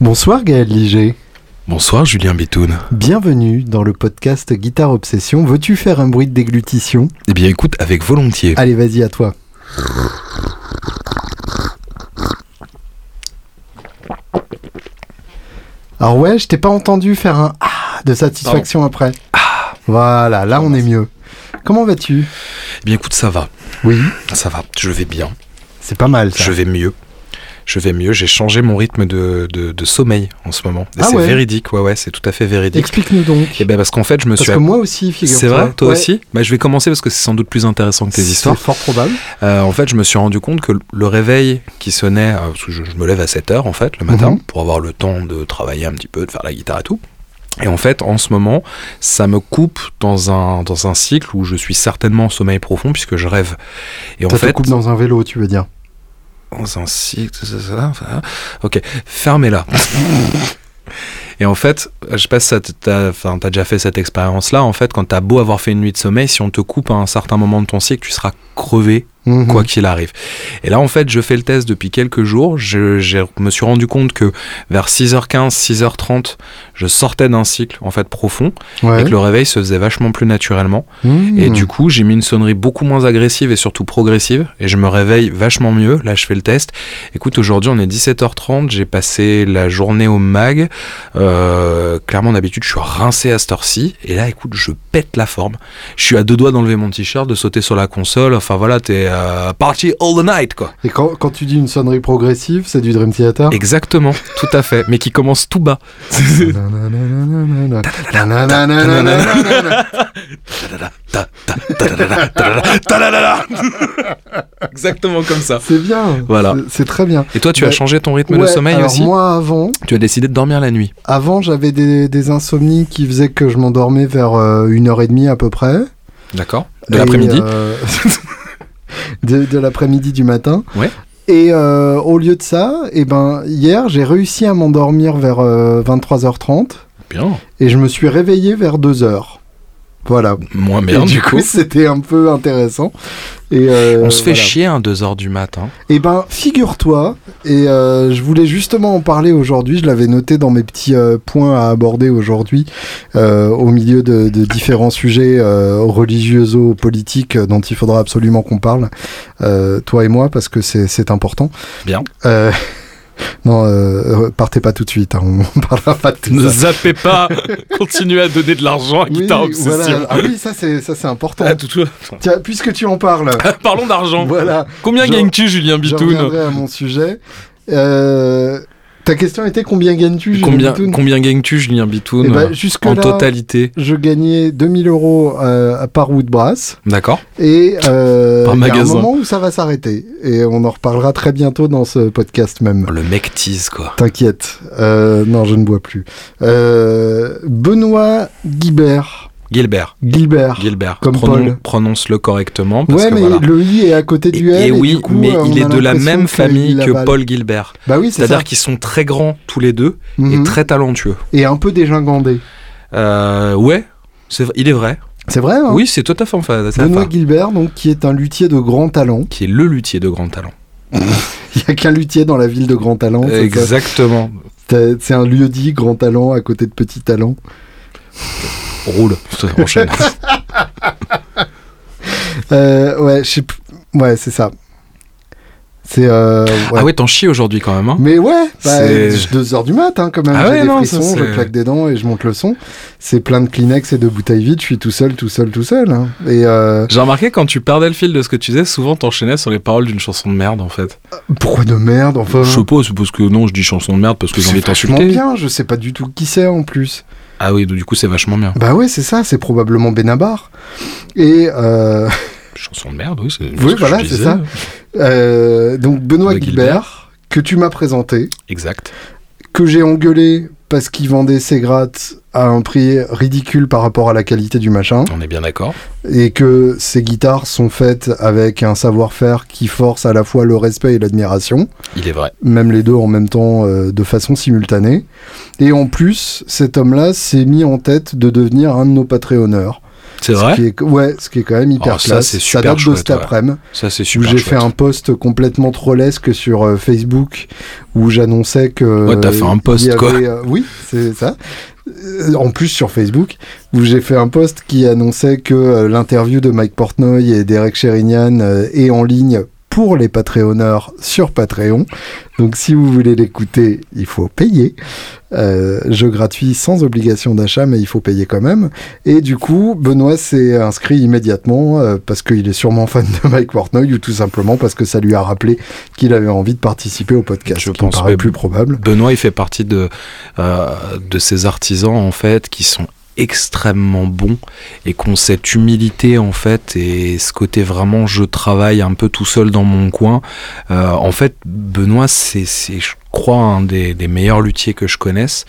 Bonsoir Gaël Liger. Bonsoir Julien Bitoun. Bienvenue dans le podcast Guitare Obsession. Veux-tu faire un bruit de déglutition? Eh bien écoute, avec volontiers. Allez, vas-y à toi. Alors ouais, je t'ai pas entendu faire un ah de satisfaction après. Ah. Voilà, là on est mieux. Comment vas-tu? Eh bien écoute, ça va. Oui, Ça va. Je vais bien. c'est pas mal ça. Je vais mieux. Je vais mieux. J'ai changé mon rythme de, de, de sommeil en ce moment. Et Ah c'est ouais véridique. Ouais, ouais, c'est tout à fait véridique. Explique-nous donc. Et ben parce qu'en fait, je me Parce suis. que moi aussi, figure-toi. C'est vrai, toi Ouais, aussi? Bah, Je vais commencer parce que c'est sans doute plus intéressant que tes C'est histoires. fort probable. Euh, en fait, je me suis rendu compte que le réveil qui sonnait, euh, parce que je, je me lève à 7 heures en fait le matin Mhm. pour avoir le temps de travailler un petit peu, de faire la guitare et tout. Et en fait, en ce moment, ça me coupe dans un, dans un cycle où je suis certainement en sommeil profond puisque je rêve. Et en Ça te fait, coupe dans un vélo, tu veux dire dans un cycle, ça, ça, ça, ok, fermez-la. Et en fait, je sais pas si t'as enfin, déjà fait cette expérience-là. En fait, quand t'as beau avoir fait une nuit de sommeil, si on te coupe à un certain moment de ton cycle, tu seras crevé Mhm. quoi qu'il arrive. Et là, en fait, je fais le test depuis quelques jours. Je, je me suis rendu compte que vers 6h15, 6h30, je sortais d'un cycle en fait profond Ouais. et que le réveil se faisait vachement plus naturellement. Mhm. Et du coup, j'ai mis une sonnerie beaucoup moins agressive et surtout progressive. Et je me réveille vachement mieux. Là, je fais le test. Écoute, aujourd'hui, on est 17h30. J'ai passé la journée au mag. Euh, clairement, d'habitude, je suis rincé à cette heure-ci. Et là, écoute, je pète la forme. Je suis à deux doigts d'enlever mon t-shirt, de sauter sur la console. Enfin, voilà, t'es euh, party all the night, quoi. Et quand, quand tu dis une sonnerie progressive, c'est du Dream Theater Exactement, tout à fait. Mais qui commence tout bas. Exactement comme ça. C'est bien. Voilà. C'est- très bien. Et toi, tu as changé ton rythme de sommeil alors aussi Moi, avant, Tu as décidé de dormir la nuit. avant j'avais des, des insomnies qui faisaient que je m'endormais vers euh, une heure et demie à peu près. D'accord De l'après-midi euh, de de l'après-midi du matin. Ouais. Et euh, au lieu de ça, eh ben, hier, j'ai réussi à m'endormir vers euh, 23h30 Bien. et je me suis réveillé vers 2h. Voilà. Moins bien, du coup, c'était un peu intéressant. Et euh, On se fait voilà. chier à 2h du matin. Eh ben, figure-toi, et euh, je voulais justement en parler aujourd'hui, je l'avais noté dans mes petits euh, points à aborder aujourd'hui, au milieu de, de différents sujets euh, religioso-politiques euh, dont il faudra absolument qu'on parle, toi et moi, parce que c'est important. Bien. Euh, non, euh, partez pas tout de suite, hein, on parlera pas de tout Ne ça. zappez pas, continuez à donner de l'argent à Oui, voilà. Ah oui, ça c'est ça c'est important. Ah, tout, tout. Tiens, puisque tu en parles, Parlons d'argent. voilà. Combien Je- gagnes-tu, Julien Je Bitoun reviendrai à mon sujet. Euh, ta question était combien gagnes-tu Julien Combien, Bitoun combien gagnes-tu, Julien Bitoun Eh ben, euh, jusque En là, totalité. je gagnais 2000 euros euh, par Woodbrass. D'accord Et euh, Par il y a un moment où ça va s'arrêter. Et on en reparlera très bientôt dans ce podcast même. Le mec tease, quoi. T'inquiète. Euh, non, je ne bois plus. Euh, Benoît Guibert. Gilbert. Gilbert. Gilbert. Comme Paul. Prononce-le correctement. Parce Ouais, que mais voilà. le i est à côté du L. et et oui, du coup, mais euh, il est de la même famille que. Paul Gilbert. Bah oui, c'est ça. C'est-à-dire qu'ils sont très grands tous les deux et Mhm. très talentueux. Et un peu dégingandé. Euh, ouais, il est vrai. C'est vrai, hein Oui, c'est tout à fait enfin, c'est Benoît Gilbert, donc, qui est un luthier de grand talent. qui est le luthier de grand talent. Il n'y a qu'un luthier dans la ville de grand talent. Exactement. C'est un lieu dit grand talent à côté de petit talent. Roule. Enchaîne. Euh, ouais, je Ouais, c'est ça. C'est. euh, ouais. Ah ouais, t'en chies aujourd'hui quand même. Hein Mais ouais, bah, C'est- 2 heures du mat hein, quand même. Ah J'ai ouais, des non, frissons, ça, je claque des dents et je monte le son. C'est plein de Kleenex et de bouteilles vides. Je suis tout seul, tout seul, tout seul. hein. Et euh, J'ai remarqué quand tu perdais le fil de ce que tu disais, souvent t'enchaînais sur les paroles d'une chanson de merde en fait. pourquoi de merde Enfin? Je c'est parce que non, je dis chanson de merde parce que j'ai envie de t'insulter. bien. Je sais pas du tout qui c'est en plus. Ah oui, du coup c'est vachement bien. Bah ouais, c'est ça. C'est probablement Benabar. Et euh, Chanson de merde, oui, c'est Oui, ce voilà, c'est ça. euh, donc Benoît Benoît Gilbert, que tu m'as présenté, Exact. que j'ai engueulé parce qu'il vendait ses grattes à un prix ridicule par rapport à la qualité du machin, On est bien d'accord. et que ses guitares sont faites avec un savoir-faire qui force à la fois le respect et l'admiration, Il est vrai. même les deux en même temps euh, de façon simultanée. Et en plus, cet homme-là s'est mis en tête de devenir un de nos Patreonneurs. C'est Ce vrai qui est- Ouais, ce qui est quand même hyper Oh, ça, classe. c'est ça super date de chouette, cet ouais. après-midi. Ça, c'est où super. j'ai fait un post complètement trollesque sur euh, Facebook où j'annonçais que Ouais, t'as fait un post, quoi. euh, oui c'est ça Euh, en plus sur Facebook où j'ai fait un post qui annonçait que l'interview de Mike Portnoy et d'Eric Sherinian est en ligne pour les Patreonneurs sur Patreon donc si vous voulez l'écouter il faut payer euh, jeu gratuit sans obligation d'achat, mais il faut payer quand même. Et du coup, Benoît s'est inscrit immédiatement euh, parce qu'il est sûrement fan de Mike Portnoy ou tout simplement parce que ça lui a rappelé qu'il avait envie de participer au podcast. Je pense, paraît plus probable. Benoît, il fait partie de, euh, de ces artisans, en fait, qui sont extrêmement bons et qui ont cette humilité, en fait, et ce côté vraiment, je travaille un peu tout seul dans mon coin. Euh, en fait, Benoît, c'est, je crois, un des, des meilleurs luthiers que je connaisse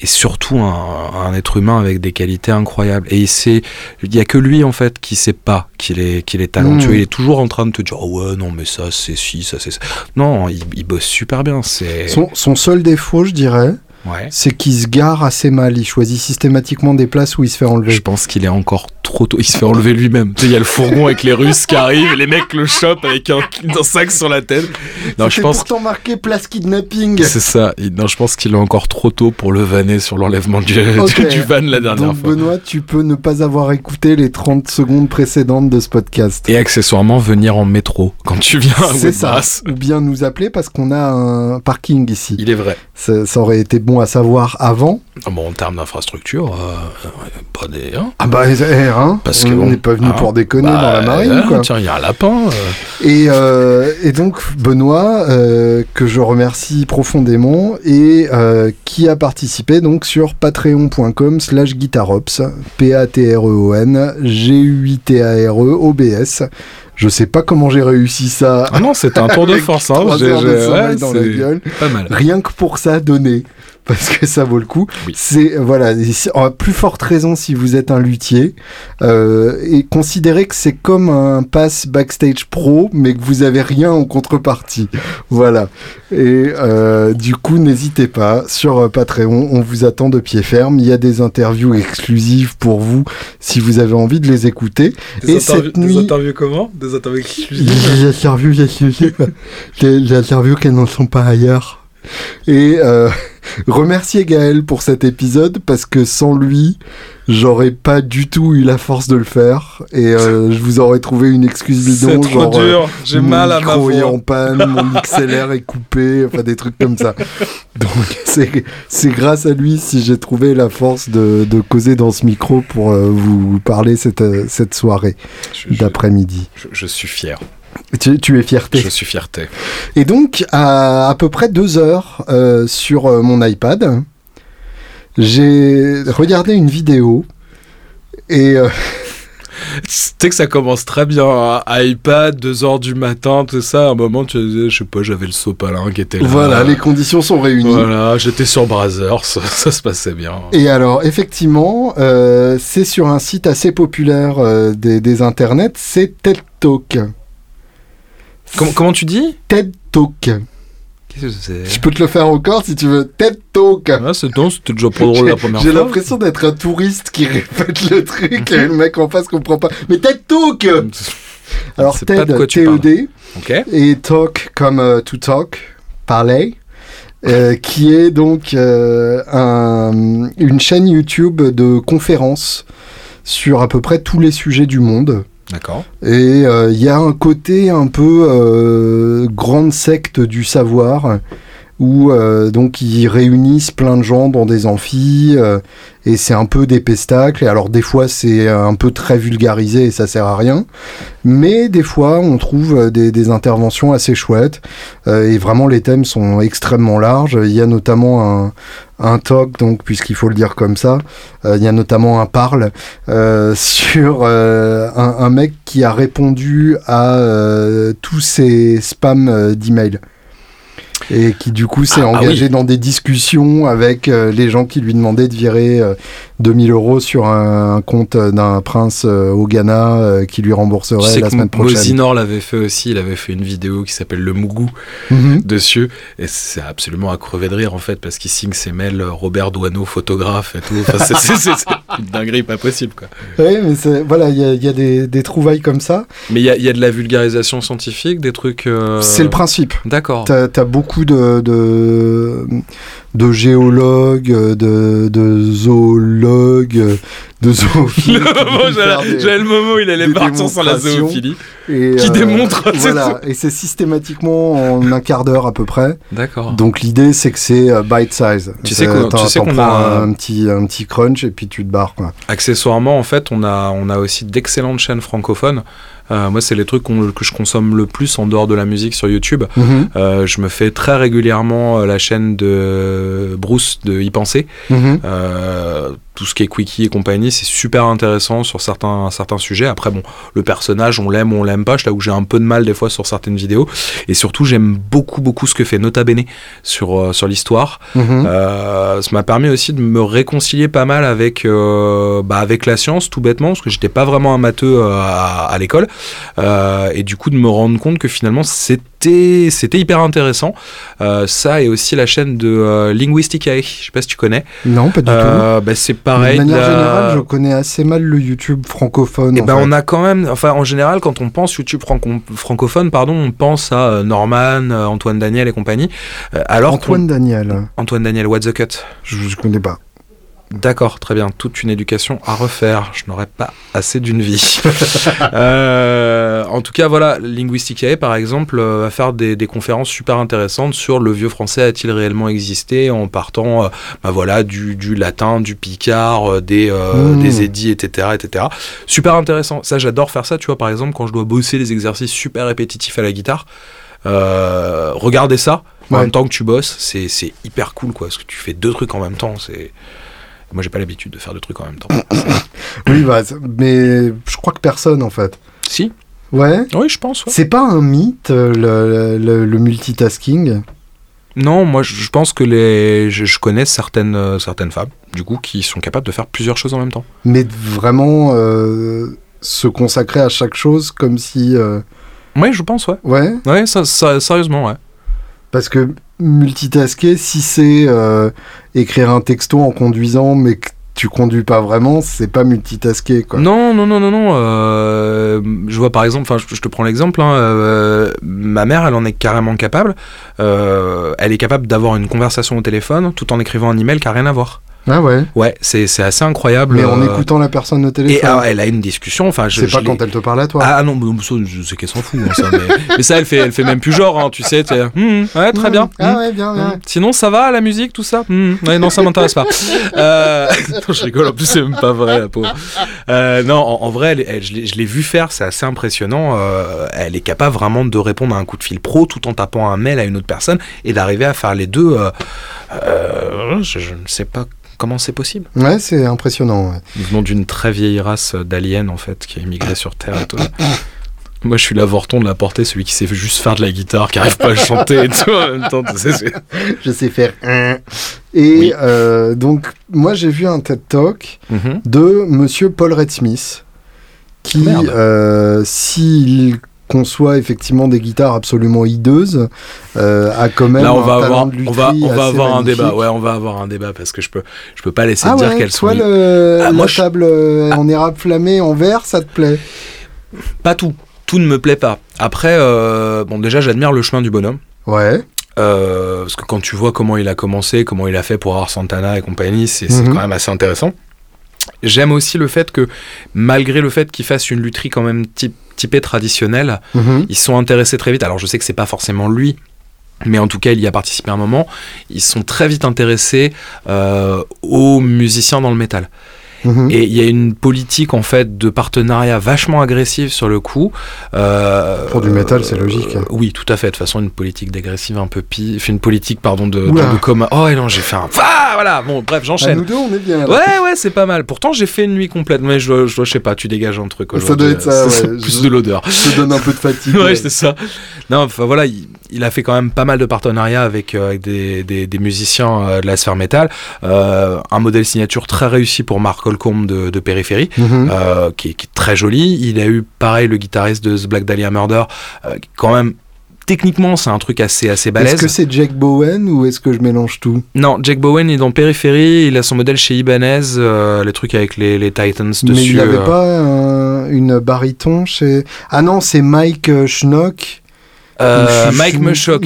et surtout un, un être humain avec des qualités incroyables. Et c'est, il y a que lui, en fait, qui sait pas qu'il est, qu'il est talentueux. Mm. Il est toujours en train de te dire, oh ouais, non, mais ça, c'est ci, ça, c'est ça. Non, il, il bosse super bien. C'est, Son, son seul défaut, je dirais, ouais. c'est qu'il se gare assez mal. Il choisit systématiquement des places où il se fait enlever. Je pense qu'il est encore trop tôt. Il se fait enlever lui-même. Il y a le fourgon avec les Russes qui arrivent, et les mecs le chopent avec un, un sac sur la tête. Non, je pense pourtant marqué place kidnapping. c'est ça. Non, je pense qu'il est encore trop tôt pour le vanner sur l'enlèvement du, van la dernière Donc fois. Benoît, tu peux ne pas avoir écouté les 30 secondes précédentes de ce podcast. Et accessoirement, venir en métro quand tu viens à C'est ça. Ou bien nous appeler parce qu'on a un parking ici. Il est vrai. Ça, ça aurait été bon à savoir avant. Ah Bon, en termes d'infrastructure, euh, euh, pas des. hein. Ah bah, hein, Parce on n'est pas venu hein, pour déconner Bah, dans la marine, euh, quoi. Tiens, il y a un lapin. euh. Et, euh, et donc Benoît, que je remercie profondément, et qui a participé donc sur patreon.com slash guitarops, P-A-T-R-E-O-N, G-U-I-T-A-R-E, O-B-S. Je sais pas comment j'ai réussi ça. Ah non, c'était un tour de force. Hein. J'ai- ouais, dans la gueule. Pas mal. Rien que pour ça, donner. Parce que ça vaut le coup. Oui. C'est voilà, si- en plus forte raison si vous êtes un luthier euh, et considérez que c'est comme un pass backstage pro, mais que vous avez rien en contrepartie. Voilà. Et euh, du coup, n'hésitez pas sur euh, Patreon, on vous attend de pied ferme. Il y a des interviews exclusives pour vous si vous avez envie de les écouter. Et cette nuit, interviews comment? Des interviews exclusives des interviews exclusives, des, des interviews qui n'en sont pas ailleurs. Et euh, remercier Gaël pour cet épisode parce que sans lui, j'aurais pas du tout eu la force de le faire et euh, je vous aurais trouvé une excuse bidon. C'est trop genre, euh, dur, j'ai mal à ma micro est voix. en panne, mon XLR est coupé, enfin des trucs comme ça. Donc c'est grâce à lui si j'ai trouvé la force de, de causer dans ce micro pour vous parler cette, cette soirée d'après-midi. je- je suis fier. Tu, tu es fierté. Je suis fierté. Et donc, à à peu près deux heures euh, sur euh, mon iPad, j'ai regardé une vidéo et euh, Tu sais que ça commence très bien. hein. iPad, 2h du matin, tout ça. À un moment, tu disais, je sais pas, j'avais le sopalin qui était là. voilà, les conditions sont réunies. Voilà, j'étais sur Brazzers, ça, ça se passait bien. Et alors, effectivement, euh, c'est sur un site assez populaire des, des internets, c'est TED Talk. Comment, comment tu dis? TED Talk. Qu'est-ce que c'est? Je peux te le faire encore si tu veux. TED Talk. Ah, c'est non, c'était déjà pas drôle la première J'ai fois. l'impression d'être un touriste qui répète le truc et le mec en face comprend pas. Mais TED Talk Alors TED. TED, Ok. et talk comme euh, to talk, parler, euh, qui est donc euh, un- une chaîne YouTube de conférences sur à peu près tous les sujets du monde. D'accord. Et euh, il y a un côté un peu euh, grande secte du savoir où euh, donc ils réunissent plein de gens dans des amphis euh, et c'est un peu des pestacles. Et alors des fois c'est un peu très vulgarisé et ça sert à rien, mais des fois on trouve euh, des, interventions assez chouettes euh, et vraiment les thèmes sont extrêmement larges. Il y a notamment un, un talk donc puisqu'il faut le dire comme ça, euh, il y a notamment un parle euh, sur euh, un, mec qui a répondu à tous ces spams d'emails. Et qui du coup s'est Ah, ah engagé oui. dans des discussions avec euh, les gens qui lui demandaient de virer euh, 2000 euros sur un, compte d'un prince euh, au Ghana euh, qui lui Tu rembourserait sais la semaine prochaine. Mosinor l'avait fait aussi, il avait fait une vidéo qui s'appelle Le Mougou Mhm. dessus, et c'est absolument à crever de rire en fait, parce qu'il signe ses mails euh, Robert Douaneau, photographe et tout. Enfin, c'est- une dinguerie pas possible quoi. Oui, mais voilà, il y a, il y a des, des trouvailles comme ça. Mais il y a, il y a de la vulgarisation scientifique, des trucs. euh, C'est le principe. D'accord. T'as as beaucoup de, de, de géologues, de, de zoologues, de faire j'avais le moment où il allait partir sur la zoophilie. et, qui démontre, c'est Voilà, et c'est systématiquement en un quart d'heure à peu près. D'accord. Donc l'idée c'est que c'est euh, bite size. Tu sais qu'on- tu sais prends a- un petit, un petit crunch et puis tu te barres. Quoi. Accessoirement, en fait, on a, on a aussi d'excellentes chaînes francophones. Euh, moi, c'est les trucs que je consomme le plus en dehors de la musique sur YouTube. Mhm, Euh, je me fais très régulièrement euh, la chaîne de Bruce de Y Penser. mhm. Euh, tout ce qui est Quickie et compagnie, c'est super intéressant sur certains, certains sujets. Après, bon, le personnage, on l'aime ou on l'aime pas. Je t'avoue que j'ai un peu de mal des fois sur certaines vidéos. Et surtout, j'aime beaucoup, beaucoup ce que fait Nota Bene sur, euh, sur l'histoire. Mhm. Euh, ça m'a permis aussi de me réconcilier pas mal avec, euh, bah, avec la science, tout bêtement, parce que j'étais pas vraiment un matheux euh, à, à l'école. Et du coup, de me rendre compte que finalement, c'était, c'était hyper intéressant. Ça et aussi la chaîne de Linguisticae, je sais pas si tu connais. Non, pas du tout. Bah, c'est pareil. de manière la- générale, je connais assez mal le YouTube francophone. et en ben on a quand même, enfin en général quand on pense YouTube franco- francophone, pardon, on pense à euh, Norman, euh, Antoine Daniel et compagnie. Euh, alors Antoine Daniel, Antoine Daniel, What the Cut? je ne connais pas. D'accord, très bien. Toute une éducation à refaire. Je n'aurais pas assez d'une vie. Euh, en tout cas, voilà, Linguisticae, par exemple, euh, va faire des, des conférences super intéressantes sur le vieux français a-t-il réellement existé en partant, euh, bah voilà, du, du latin, du picard, euh, des, Mmh. des édits, etc., etc. Super intéressant. Ça, j'adore faire ça. Tu vois, par exemple, quand je dois bosser des exercices super répétitifs à la guitare. Regardez ça en Ouais. même temps que tu bosses, c'est c'est hyper cool quoi, parce que tu fais deux trucs en même temps. C'est moi j'ai pas l'habitude de faire deux trucs en même temps. Oui, bah, mais je crois que personne en fait. si, Ouais. oui je pense. ouais. C'est pas un mythe euh, le, le- le multitasking? Non, moi je pense que les je, je connais certaines euh, certaines femmes du coup qui sont capables de faire plusieurs choses en même temps. mais vraiment euh, se consacrer à chaque chose comme si euh, Oui, je pense ouais. ouais Ouais, ça, ça- sérieusement ouais. parce que multitasker si c'est euh, écrire un texto en conduisant mais que tu conduis pas vraiment c'est pas multitasker quoi Non, non, non, non, non. euh, je vois par exemple, enfin, je, te prends l'exemple. hein, euh, ma mère, elle en est carrément capable. Elle est capable d'avoir une conversation au téléphone tout en écrivant un email qui a rien à voir. Ah ouais Ouais, c'est c'est assez incroyable. mais en euh, écoutant la personne au Et téléphone alors, elle a une discussion. Enfin, je, c'est je pas l'ai- quand elle te parle à toi Ah non, je sais qu'elle s'en fout. hein, ça, mais... mais ça, elle fait, elle fait même plus genre. hein, tu sais, Hum, ouais, très Mmh. bien. ah hum. ouais bien bien. Sinon, ça va la musique, tout ça? Ouais, Non, ça m'intéresse pas. Euh... je rigole, en plus, c'est même pas vrai, la pauvre. Euh, non, en, en vrai, elle- elle- je l'ai- je l'ai vu faire, c'est assez impressionnant. elle est capable vraiment de répondre à un coup de fil pro tout en tapant un mail à une autre personne et d'arriver à faire les deux. je, je ne sais pas comment c'est possible. ouais c'est impressionnant ouais. Nous venons d'une très vieille race d'aliens, en fait, qui a immigré sur Terre et tout. Moi, je suis l'avorton de la portée, celui qui sait juste faire de la guitare, qui arrive pas à chanter et tout en même temps. je sais faire un. Et Oui. euh, donc, moi, j'ai vu un TED Talk Mhm. de monsieur Paul Red Smith, qui, Merde. euh, s'il conçoit effectivement des guitares absolument hideuses, euh, a quand même Là, on va avoir, on va, on va avoir un débat. Ouais, on va avoir un débat parce que je peux, je peux pas laisser Ah dire ouais, qu'elles sont. toi, le, Ah, moi, la table euh, en érable flammé en verre, ça te plaît? Pas tout. Tout ne me plaît pas. Après, euh, bon, déjà, j'admire le chemin du bonhomme. Ouais. Euh, parce que quand tu vois comment il a commencé, comment il a fait pour avoir Santana et compagnie, c'est c'est Mhm. quand même assez intéressant. J'aime aussi le fait que, malgré le fait qu'il fasse une lutherie quand même type, typée traditionnelle, Mhm. ils sont intéressés très vite. Alors je sais que c'est pas forcément lui, mais en tout cas il y a participé un moment. Ils sont très vite intéressés euh, aux musiciens dans le métal. Mhm. Et il y a une politique en fait de partenariat vachement agressive sur le coup. Euh, Pour du métal, c'est logique. euh, oui, tout à fait. De toute façon, une politique dégressive un peu pire. Fait une politique, pardon, de, de, de coma. Oh, et non, j'ai fait un. Ah, voilà. Bon, bref, Ah, j'enchaîne. nous deux, on est bien. là. Ouais, ouais, c'est pas mal. Pourtant, j'ai fait une nuit complète. Mais je, je, sais pas, tu dégages un truc. Ça doit être ça, C'est ouais. Plus Je- de l'odeur. Te donne un peu de fatigue. ouais, c'est ça. Non, enfin voilà, il, il a fait quand même pas mal de partenariats avec, euh, avec des, des, des musiciens euh, de la sphère métal. Euh, un modèle signature très réussi pour Mark Holcomb de, de Périphérie, Mhm. qui, est, qui est très joli. Il a eu pareil le guitariste de The Black Dahlia Murder, qui, quand même. Techniquement, c'est un truc assez assez balèze. Est-ce que c'est Jack Bowen ou est-ce que je mélange tout? Non, Jack Bowen est dans Périphérie, il a son modèle chez Ibanez, euh, les trucs avec les, les Titans dessus. Mais il n'y avait euh. pas un- une baryton chez. Ah non, c'est Mike Schnock. Euh, Mike Chou-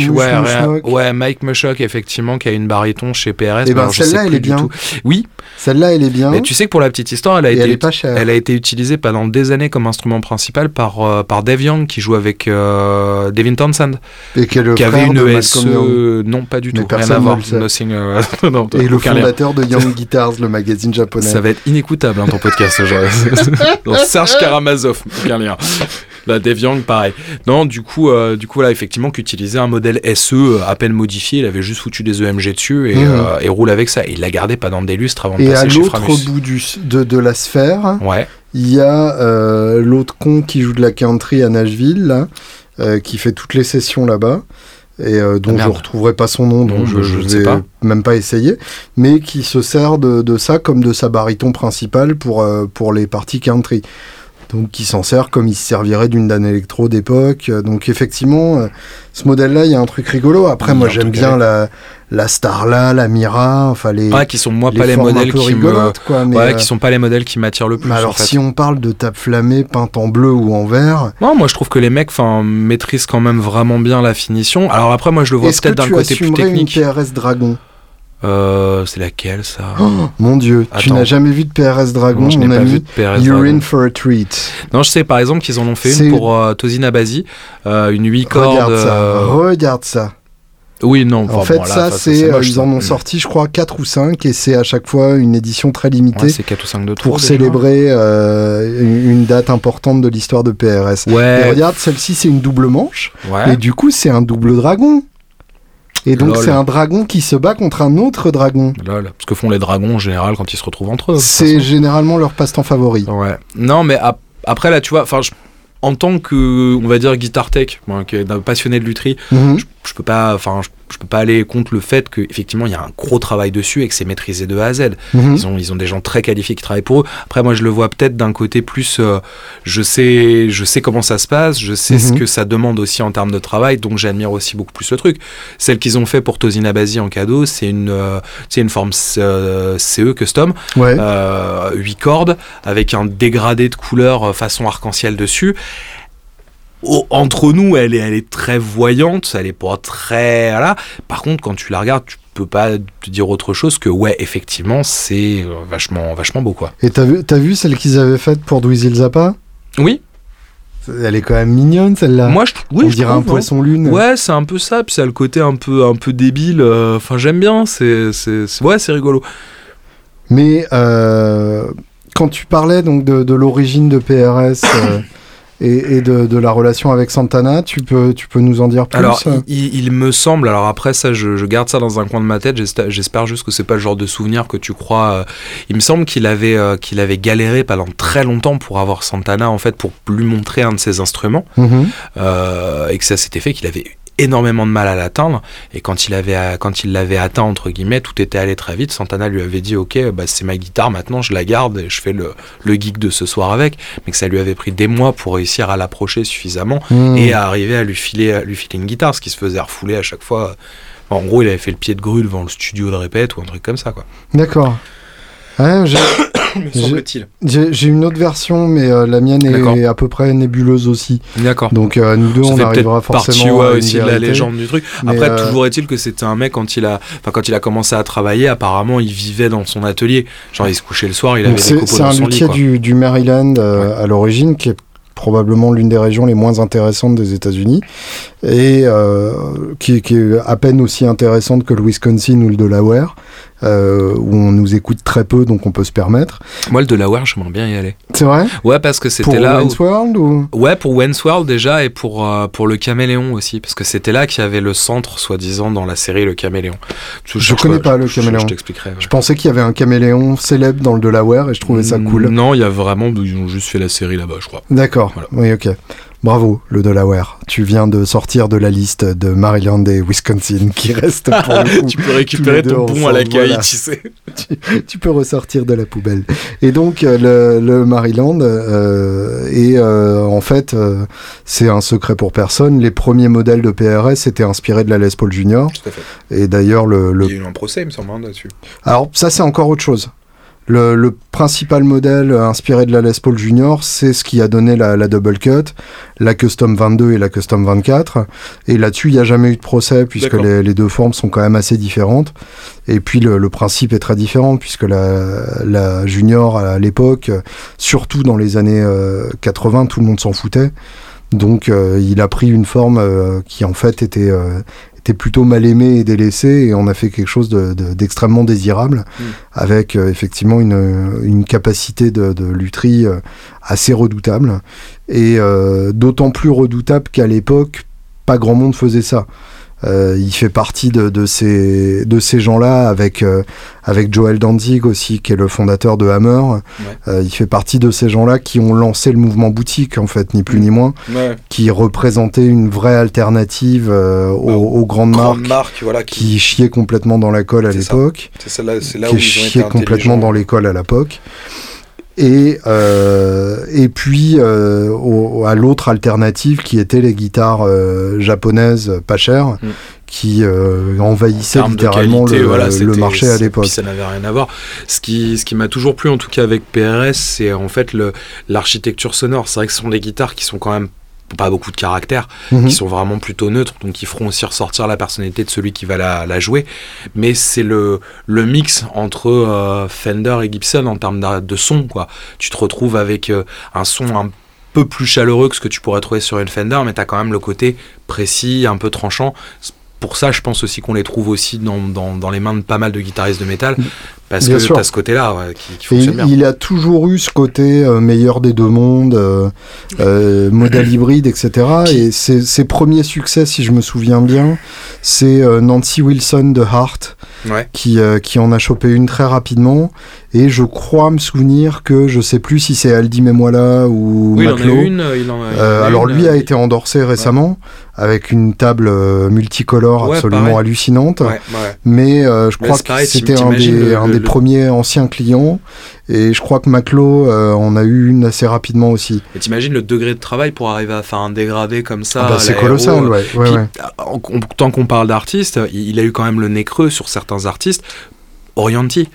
ouais, Mike Mushock, effectivement, qui a une baryton chez PRS. Eh ben, celle-là, elle est bien. tout. Oui, Celle-là, elle est bien. mais tu sais que pour la petite histoire, elle a, et été, elle est pas chère. elle a été utilisée pendant des années comme instrument principal par, euh, par Dave Young, qui joue avec euh, Devin Townsend, Et qui est le qui avait une ESE. Malcolm Young. Non, pas du Mais tout. Rien à voir. Nothing, euh, non, Et le lien. fondateur de Young Guitars, le magazine japonais. Ça va être inécoutable hein, ton podcast aujourd'hui. Serge Karamazov, aucun lien. Là, Dave Young, pareil. Non, du coup, euh, du coup, là, effectivement, qu'utilisait un modèle SE euh, à peine modifié. Il avait juste foutu des EMG dessus et, Mhm. euh, et roule avec ça. Et il l'a gardé pendant des lustres avant de Et à passer chez l'autre Framus. bout du, de, de la sphère, Ouais. il y a euh, l'autre con qui joue de la country à Nashville, là, euh, qui fait toutes les sessions là-bas. Et euh, dont Ah, je merde. retrouverai pas son nom, donc Non, je, je- je ne sais vais pas. même pas essayer, mais qui se sert de, de ça comme de sa baryton principale pour, euh, pour les parties country. Donc qui s'en sert comme il se servirait d'une Dan électro d'époque. Donc effectivement, euh, ce modèle-là, il y a un truc rigolo. Après, moi j'aime bien la, la Starla, la Mira, enfin les, Ouais, qui sont moi pas les modèles qui me. quoi. Mais, Ouais, euh, qui sont pas les modèles qui m'attirent le plus. mais en alors fait. si on parle de table flammée peinte en bleu ou en vert, Non, moi je trouve que les mecs enfin, maîtrisent quand même vraiment bien la finition. Alors après, moi je le vois est-ce que peut-être d'un tu côté plus assumerais une technique. PRS Dragon? Euh, c'est laquelle ça Oh, Mon dieu, tu n'as jamais vu de PRS Dragon, Non, je n'ai pas vu de PRS You're Dragon. in for a treat. Non, je sais par exemple qu'ils en ont fait une pour euh, Tosina Basi, euh, une 8 cordes. Regarde ça, euh, regarde ça. Oui, non. En fait, bon, là, ça, c'est ils en ont sorti, je crois, 4 ou 5, et c'est à chaque fois une édition très limitée Ouais, c'est 4 ou 5 de trop. pour déjà. célébrer euh, une date importante de l'histoire de PRS. Et Ouais, regarde, celle-ci, c'est une double manche, ouais. et du coup, c'est un double dragon. Et donc, c'est un dragon qui se bat contre un autre dragon. Lol. Ce que font les dragons en général quand ils se retrouvent entre eux. C'est généralement leur passe-temps favori. Ouais. Non, mais ap- après là, tu vois, enfin, je- en tant que, on va dire, guitar tech, moi, qui est un passionné de lutherie, Mhm. je, je peux pas, enfin, je, je peux pas aller contre le fait que effectivement il y a un gros travail dessus et que c'est maîtrisé de A à Z. Mhm. Ils ont, ils ont des gens très qualifiés qui travaillent pour eux. Après, moi, je le vois peut-être d'un côté plus, euh, je sais, je sais comment ça se passe, je sais ce Mhm. que ça demande aussi en termes de travail, donc j'admire aussi beaucoup plus le truc. Celle qu'ils ont fait pour Tosina Basi en cadeau, c'est une, euh, c'est une forme euh, CE custom, Ouais. euh, 8 cordes avec un dégradé de couleur façon arc-en-ciel dessus. Au- entre nous, elle est, elle est très voyante, elle est pas très. Voilà. Par contre, quand tu la regardes, tu peux pas te dire autre chose que, ouais, effectivement, c'est euh, vachement, vachement beau, quoi. Et t'as vu, vu celle qu'ils avaient faite pour Dweezil Zappa? Oui, Elle est quand même mignonne celle-là. moi, je, oui, On je dirait un trouve, hein. poisson lune. Ouais, c'est un peu ça, puis ça a le côté un peu, un peu débile. euh, Enfin, j'aime bien, c'est, ouais, c'est rigolo. Mais euh, quand tu parlais donc de, de l'origine de PRS euh, et, et de, de la relation avec Santana, tu peux, tu peux nous en dire plus Alors, il, me semble, alors après ça, je, je garde ça dans un coin de ma tête, j'espère j'espère juste que c'est pas le genre de souvenir que tu crois. euh, il me semble qu'il avait, euh, qu'il avait galéré pendant très longtemps pour avoir Santana, en fait, pour lui montrer un de ses instruments, Mhm. euh, et que ça s'était fait qu'il avait énormément de mal à l'atteindre et quand il avait quand il l'avait atteint entre guillemets tout était allé très vite Santana lui avait dit ok bah c'est ma guitare maintenant je la garde et je fais le, le geek de ce soir avec mais que ça lui avait pris des mois pour réussir à l'approcher suffisamment Mhm. et à arriver à lui filer, à lui filer une guitare, ce qui se faisait refouler à chaque fois. En gros, il avait fait le pied de grue devant le studio de répète ou un truc comme ça, quoi. D'accord. Ouais, j'ai- Me semble-t-il. J'ai j'ai une autre version, mais euh, la mienne est à peu près nébuleuse aussi. D'accord. Donc euh, nous deux, Ça on arrivera peut-être partie forcément ouais, aussi de la légende du truc. Après, euh, toujours est-il que c'était un mec quand il a, enfin quand il a commencé à travailler, apparemment, il vivait dans son atelier. Genre, il se couchait le soir, il avait des C'est copeaux c'est dans un son lit, luthier du, du Maryland à l'origine qui est probablement l'une des régions les moins intéressantes des États-Unis et euh, qui, qui est à peine aussi intéressante que le Wisconsin ou le Delaware euh, où on nous écoute très peu donc on peut se permettre. Moi, le Delaware, j'aimerais bien y aller. C'est vrai? Ouais, parce que Pour c'était là. où- Wayne's World ou? Ouais, pour Wayne's World déjà et pour, euh, pour le Caméléon aussi, parce que c'était là qu'il y avait le centre, soi-disant, dans la série Le Caméléon. Je connais pas le je- Caméléon. Je t'expliquerai. ouais. Je pensais qu'il y avait un caméléon célèbre dans le Delaware et je trouvais ça cool. Non, il y a vraiment, ils ont juste fait la série là-bas, je crois. D'accord. Voilà. Oui, ok. Bravo, le Delaware. Tu viens de sortir de la liste de Maryland et Wisconsin qui reste pour le coup. tu peux récupérer ton bon à la ensemble, caille, voilà. tu sais. tu, tu peux ressortir de la poubelle. Et donc euh, le, le Maryland, euh, et euh, en fait, euh, c'est un secret pour personne. Les premiers modèles de PRS étaient inspirés de la Les Paul Junior. Tout à fait. Et d'ailleurs, le, le Il y a eu un procès, il me semble, hein, là-dessus. alors ça c'est encore autre chose. Le, le principal modèle inspiré de la Les Paul Junior, c'est ce qui a donné la, la double cut, la Custom 22 et la Custom 24. Et là-dessus, il n'y a jamais eu de procès puisque les, les deux formes sont quand même assez différentes. Et puis le, le principe est très différent puisque la, la Junior à l'époque, surtout dans les années euh, 80, tout le monde s'en foutait. Donc euh, il a pris une forme euh, qui en fait était, euh, était plutôt mal aimée et délaissée et on a fait quelque chose de- de- d'extrêmement désirable Mm. avec euh, effectivement une, une capacité de, de lutherie euh, assez redoutable et euh, d'autant plus redoutable qu'à l'époque pas grand monde faisait ça. Euh, il fait partie de, de ces, de ces gens-là avec, euh, avec Joel Danzig aussi, qui est le fondateur de Hammer. Euh, il fait partie de ces gens-là qui ont lancé le mouvement boutique, en fait, ni plus Mm. ni moins, Ouais. qui représentait une vraie alternative euh, aux, Bah, aux grandes Grande marques voilà, qui, qui chiaient complètement dans la colle à l'époque qui chiait complètement dans l'école à l'époque. Et, euh, et puis euh, au- à l'autre alternative qui était les guitares euh, japonaises pas chères Mm. qui envahissaient En littéralement qualité, le, voilà, le marché à l'époque. Ça n'avait rien à voir. Ce qui, ce qui m'a toujours plu, en tout cas avec PRS, c'est en fait l'architecture sonore. C'est vrai que ce sont des guitares qui sont quand même pas beaucoup de caractère, Mhm. qui sont vraiment plutôt neutres, donc ils feront aussi ressortir la personnalité de celui qui va la, la jouer. Mais c'est le, le mix entre euh, Fender et Gibson en termes de, de son, quoi. Tu te retrouves avec euh, un son un peu plus chaleureux que ce que tu pourrais trouver sur une Fender, mais tu as quand même le côté précis, un peu tranchant. Pour ça, je pense aussi qu'on les trouve aussi dans, dans, dans les mains de pas mal de guitaristes de métal, parce Bien que tu as ce côté-là ouais, qui, qui Et fonctionne il, bien. il a toujours eu ce côté euh, meilleur des deux mondes, euh, euh, modèle hybride, etc. Et ses, ses premiers succès, si je me souviens bien, c'est euh, Nancy Wilson de Ouais. qui, qui en a chopé une très rapidement. Et je crois me souvenir que je sais plus si c'est Aldi Memoila ou Oui, il en a Maclo. eu une. Il en a, il en Euh, a alors une, lui a euh, été endorsé récemment avec une table euh, multicolore Ouais, absolument pareil. hallucinante. Ouais. Mais euh, je crois que c'était un des, le- un le- des le- premiers anciens clients. Et je crois que Maclo euh, en a eu une assez rapidement aussi. Et t'imagines le degré de travail pour arriver à faire un dégradé comme ça Ah bah, c'est colossal, euh, ouais. ouais, Puis, ouais. en- en- tant qu'on parle d'artistes, il, il a eu quand même le nez creux sur certains artistes. Orianti.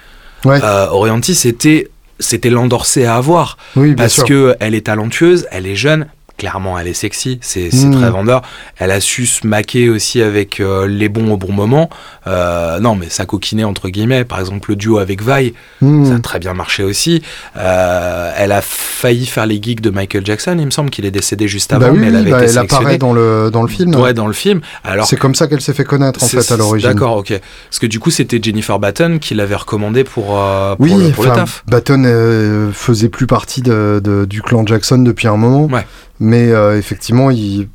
Ouais. Euh, Orianti, c'était c'était l'endorsé à avoir Oui, bien parce sûr. que elle est talentueuse, elle est jeune. Clairement, elle est sexy, c'est c'est Mm. très vendeur. Elle a su se maquer aussi avec euh, les bons au bon moment. Euh, non, mais ça coquinait entre guillemets. Par exemple, le duo avec Vi, Hmm. ça a très bien marché aussi. Euh, elle a failli faire les gigs de Michael Jackson, il me semble qu'il est décédé juste avant, Bah oui, mais elle avait bah, été elle sélectionnée. apparaît dans le, dans le film. Ouais, dans le film. Alors, C'est comme ça qu'elle s'est fait connaître en fait à l'origine. D'accord, ok. Parce que du coup, c'était Jennifer Batten qui l'avait recommandé pour, pour, Oui, le, pour le taf. Euh, faisait plus partie de, de- du clan Jackson depuis un moment. Ouais. Mais euh, effectivement, ils,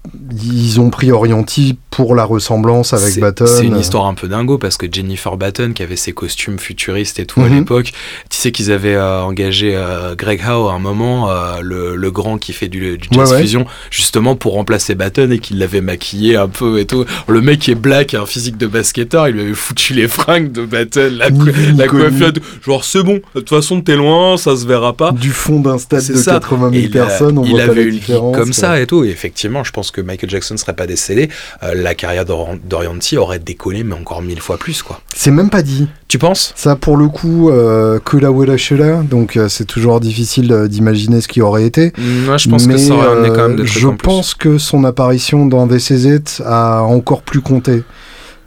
ont pris Orianti pour la ressemblance avec Baton. C'est une histoire un peu dingo parce que Jennifer Batten, qui avait ses costumes futuristes et tout à Mhm. l'époque, tu sais qu'ils avaient euh, engagé euh, Greg Howe à un moment, euh, le, le grand qui fait du, du jazz Ouais, ouais. fusion, justement pour remplacer Batten et qu'il l'avait maquillé un peu et tout. Le mec est black, un physique de basketteur, il lui avait foutu les fringues de Batten, la, ni la coiffure, et genre c'est bon, de toute façon t'es loin, ça se verra pas. Du fond d'un stade de ça. 80 Et 000 il a- personnes, on il voit pas avait vie différence. comme ça et tout. Et effectivement, je pense que Michael Jackson serait pas décédé. La carrière d'Or- d'Orianti aurait décollé, mais encore mille fois plus, quoi. C'est même pas dit. Tu penses? Ça, pour le coup, euh, que la Wella Shella, donc euh, c'est toujours difficile euh, d'imaginer ce qui aurait été. Moi, je pense Mais que ça aurait amené quand même des trucs je en plus. pense que son apparition dans It a encore plus compté.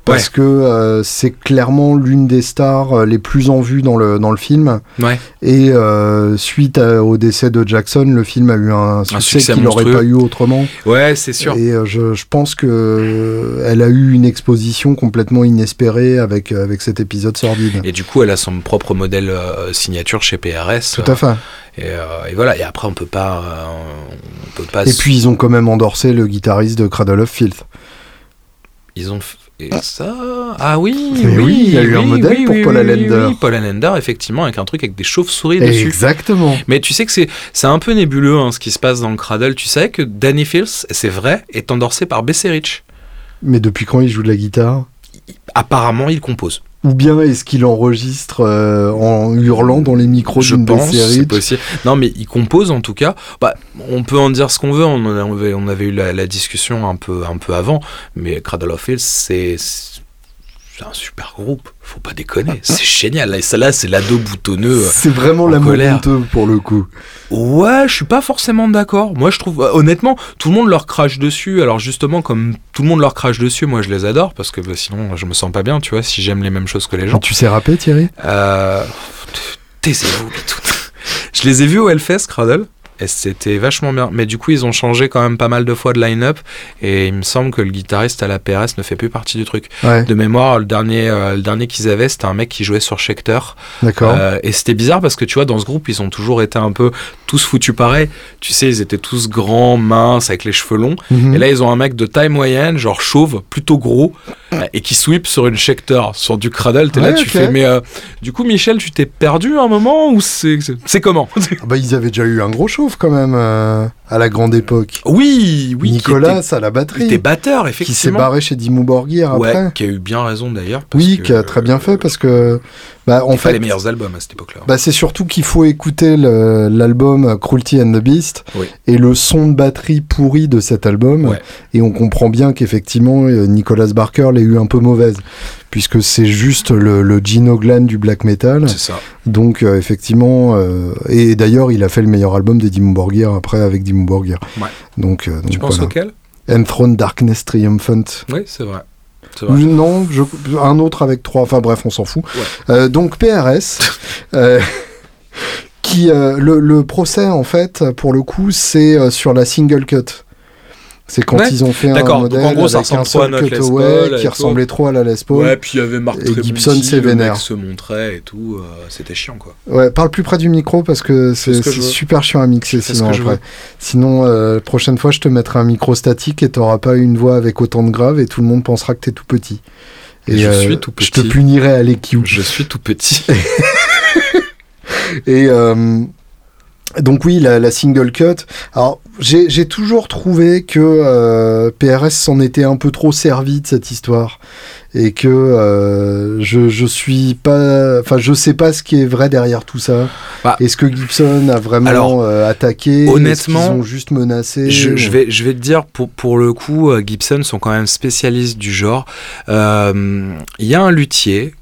Parce Ouais. que euh, c'est clairement l'une des stars euh, les plus en vue dans le, dans le film. Ouais. Et euh, suite à- au décès de Jackson, le film a eu un succès, succès qu'il n'aurait pas eu autrement. Ouais, c'est sûr. Et euh, je, je pense que elle a eu une exposition complètement inespérée avec, avec cet épisode sordide. Et du coup, elle a son propre modèle signature chez PRS. Tout à fait. Et, euh, et voilà. Et après, on peut pas, euh, on peut pas. Et puis ils ont quand même endorsé le guitariste de Cradle of Filth. ils ont. Et ça. Ah oui, oui, oui, il y a eu un modèle oui, pour Paul Allender. oui, Paul Allender, effectivement, avec un truc avec des chauves-souris dessus. Exactement. Mais tu sais que c'est un peu nébuleux hein, ce qui se passe dans le Cradle. Tu sais que Danny Fields, c'est vrai, est endorsé par Bessie Rich. Mais depuis quand il joue de la guitare? Apparemment, il compose. Ou bien est-ce qu'il enregistre euh, en hurlant dans les micros Je d'une pense, c'est possible. Non, mais il compose en tout cas. Bah, on peut en dire ce qu'on veut. On, avait, on avait eu la, la discussion un peu, un peu avant. Mais Cradle of Filth, c'est un super groupe. Faut pas déconner. C'est génial. Et ça là, c'est l'ado boutonneux. C'est vraiment colère. honteux pour le coup. Ouais, je suis pas forcément d'accord. Moi, je trouve, euh, honnêtement, tout le monde leur crache dessus. Alors, justement, comme tout le monde leur crache dessus, moi, je les adore parce que bah, sinon, je me sens pas bien, tu vois, si j'aime les mêmes choses que les gens. Tu sais rapper Thierry? Euh, Taisez-vous, tout. Je les ai vus au Hellfest, Cradle. Et c'était vachement bien. Mais du coup, ils ont changé quand même pas mal de fois de line-up. Et il me semble que le guitariste à la PRS ne fait plus partie du truc. Ouais, De mémoire, le dernier, euh, le dernier qu'ils avaient, c'était un mec qui jouait sur Schecter. d'accord. Euh, et c'était bizarre parce que tu vois, dans ce groupe, ils ont toujours été un peu tous foutus pareil. Tu sais, ils étaient tous grands, minces, avec les cheveux longs. Mhm. Et là, ils ont un mec de taille moyenne, genre chauve, plutôt gros, euh, et qui sweep sur une Schecter, sur du cradle. T'es là, tu fais, mais euh, du coup, Michel, tu t'es perdu un moment ou c'est comment? Ah bah, ils avaient déjà eu un gros chauve quand même euh, à la grande époque. Oui, oui. Nicolas à la batterie. qui était batteur, qui s'est effectivement. barré chez Dimmu Borgir ouais, après. qui a eu bien raison d'ailleurs. Oui, que, qui a très bien fait euh, parce que bah, en fait les meilleurs albums à cette époque-là. bah, c'est surtout qu'il faut écouter l'album Cruelty and the Beast Oui. et le son de batterie pourri de cet album Ouais. et on comprend bien qu'effectivement euh, Nicolas Barker l'a eu un peu mauvaise puisque c'est juste le, le Gino Glenn du black metal c'est ça. donc euh, effectivement euh, et d'ailleurs il a fait le meilleur album des Dimmu Borgir après avec Dimmu Borgir Ouais. donc, euh, donc Tu penses auquel Enthroned Darkness Triumphant Oui, c'est vrai. Non, je- un autre avec trois. Enfin bref, on s'en fout. Ouais. Donc PRS, qui le, le procès en fait, pour le coup, c'est sur la single cut. C'est quand Ouais, ils ont fait un. Donc, modèle en gros, ça avec un ressemble trop à seul cutaway qui ressemblait trop à la Les Paul. Ouais, puis il y avait Marc Et Gibson, se montrait et tout. euh, C'était chiant, quoi. Ouais, parle plus près du micro parce que c'est ce super chiant à mixer sinon après. Sinon, euh, prochaine fois, je te mettrai un micro statique et t'auras pas une voix avec autant de graves et tout le monde pensera que t'es tout petit. Et je suis tout Je te petit. punirai à l'EQ. Je suis tout petit. Et euh, donc oui, la, la single cut. Alors j'ai toujours trouvé que euh, PRS s'en était un peu trop servi de cette histoire et que euh, je je suis pas, enfin je sais pas ce qui est vrai derrière tout ça. Bah, Est-ce que Gibson a vraiment alors, euh, attaqué? Honnêtement, qu'ils ont juste menacé? je, je vais, je vais te dire, pour, pour le coup, euh, Gibson sont quand même spécialistes du genre. Il y a un luthier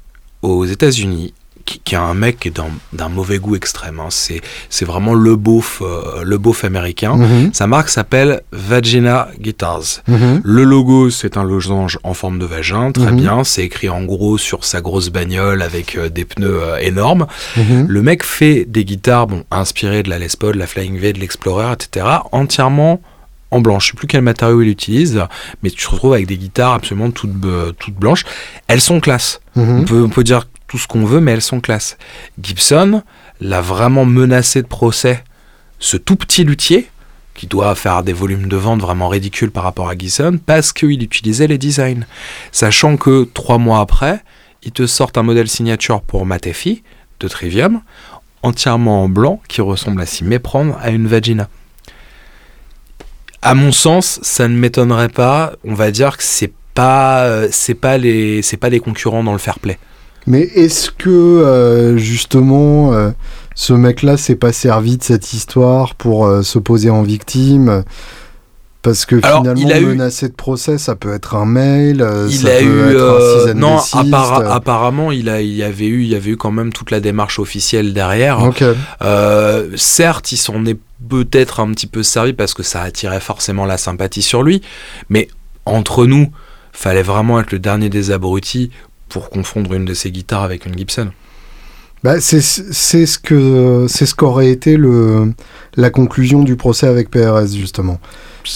aux États-Unis qui, qui est un mec qui est d'un mauvais goût extrême. hein. C'est c'est vraiment le beauf, euh, le beauf américain. Mhm, Sa marque s'appelle Vagina Guitars. mhm. Le logo, c'est un losange en forme de vagin, très Mhm. bien. C'est écrit en gros sur sa grosse bagnole avec euh, des pneus euh, énormes. Le mec fait des guitares bon, inspirées de la Les Paul, de la Flying V, de l'Explorer, etc. entièrement en blanc. Je sais plus quel matériau il utilise, mais tu te retrouves avec des guitares absolument toutes, euh, toutes blanches. Elles sont classe. On, peut, on peut dire tout ce qu'on veut, mais elles sont classe. Gibson l'a vraiment menacé de procès. Ce tout petit luthier, qui doit faire des volumes de vente vraiment ridicules par rapport à Gibson, parce qu'il utilisait les designs. Sachant que trois mois après, ils te sortent un modèle signature pour Matefi de Trivium, entièrement en blanc, qui ressemble à s'y méprendre à une vagina. À mon sens, ça ne m'étonnerait pas. On va dire que c'est pas, euh, c'est pas les, c'est pas des concurrents dans le fair play. Mais est-ce que euh, justement euh, ce mec-là s'est pas servi de cette histoire pour euh, se poser en victime? Parce que Alors, finalement, il a eu- menacer de procès, ça peut être un mail, il ça a peut eu être un non appara- apparemment il a il y avait eu il y avait eu quand même toute la démarche officielle derrière. Certes il s'en est peut-être un petit peu servi parce que ça attirait forcément la sympathie sur lui mais entre nous fallait vraiment être le dernier des abrutis pour confondre une de ses guitares avec une Gibson Bah, c'est ce que c'est ce qu'aurait été le la conclusion du procès avec PRS justement.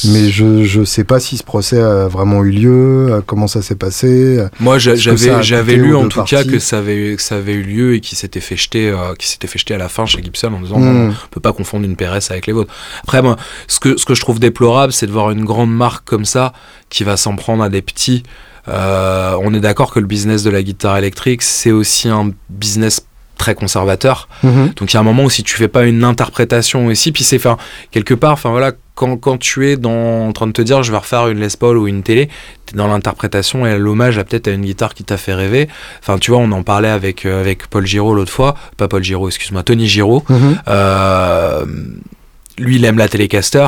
Mais je je sais pas si ce procès a vraiment eu lieu, euh, comment ça s'est passé. euh, Moi, j'avais j'avais lu en tout cas que ça avait que ça avait eu lieu et qu'il s'était fait jeter, euh, qu'il s'était fait jeter à la fin chez Gibson en disant hmm. on peut pas confondre une PRS avec les vôtres. Après, moi, ce que ce que je trouve déplorable, c'est de voir une grande marque comme ça qui va s'en prendre à des petits. Euh, on est d'accord que le business de la guitare électrique, c'est aussi un business très conservateur. Mhm. Donc il y a un moment où si tu fais pas une interprétation aussi, puis c'est enfin quelque part, enfin voilà, quand, quand tu es dans, en train de te dire je vais refaire une Les Paul ou une télé, tu es dans l'interprétation et l'hommage à peut-être à une guitare qui t'a fait rêver. Enfin tu vois, on en parlait avec, euh, avec Paul Giraud l'autre fois, pas Paul Giraud, excuse-moi, Tony Giraud. Mhm. Euh, lui, il aime la Telecaster,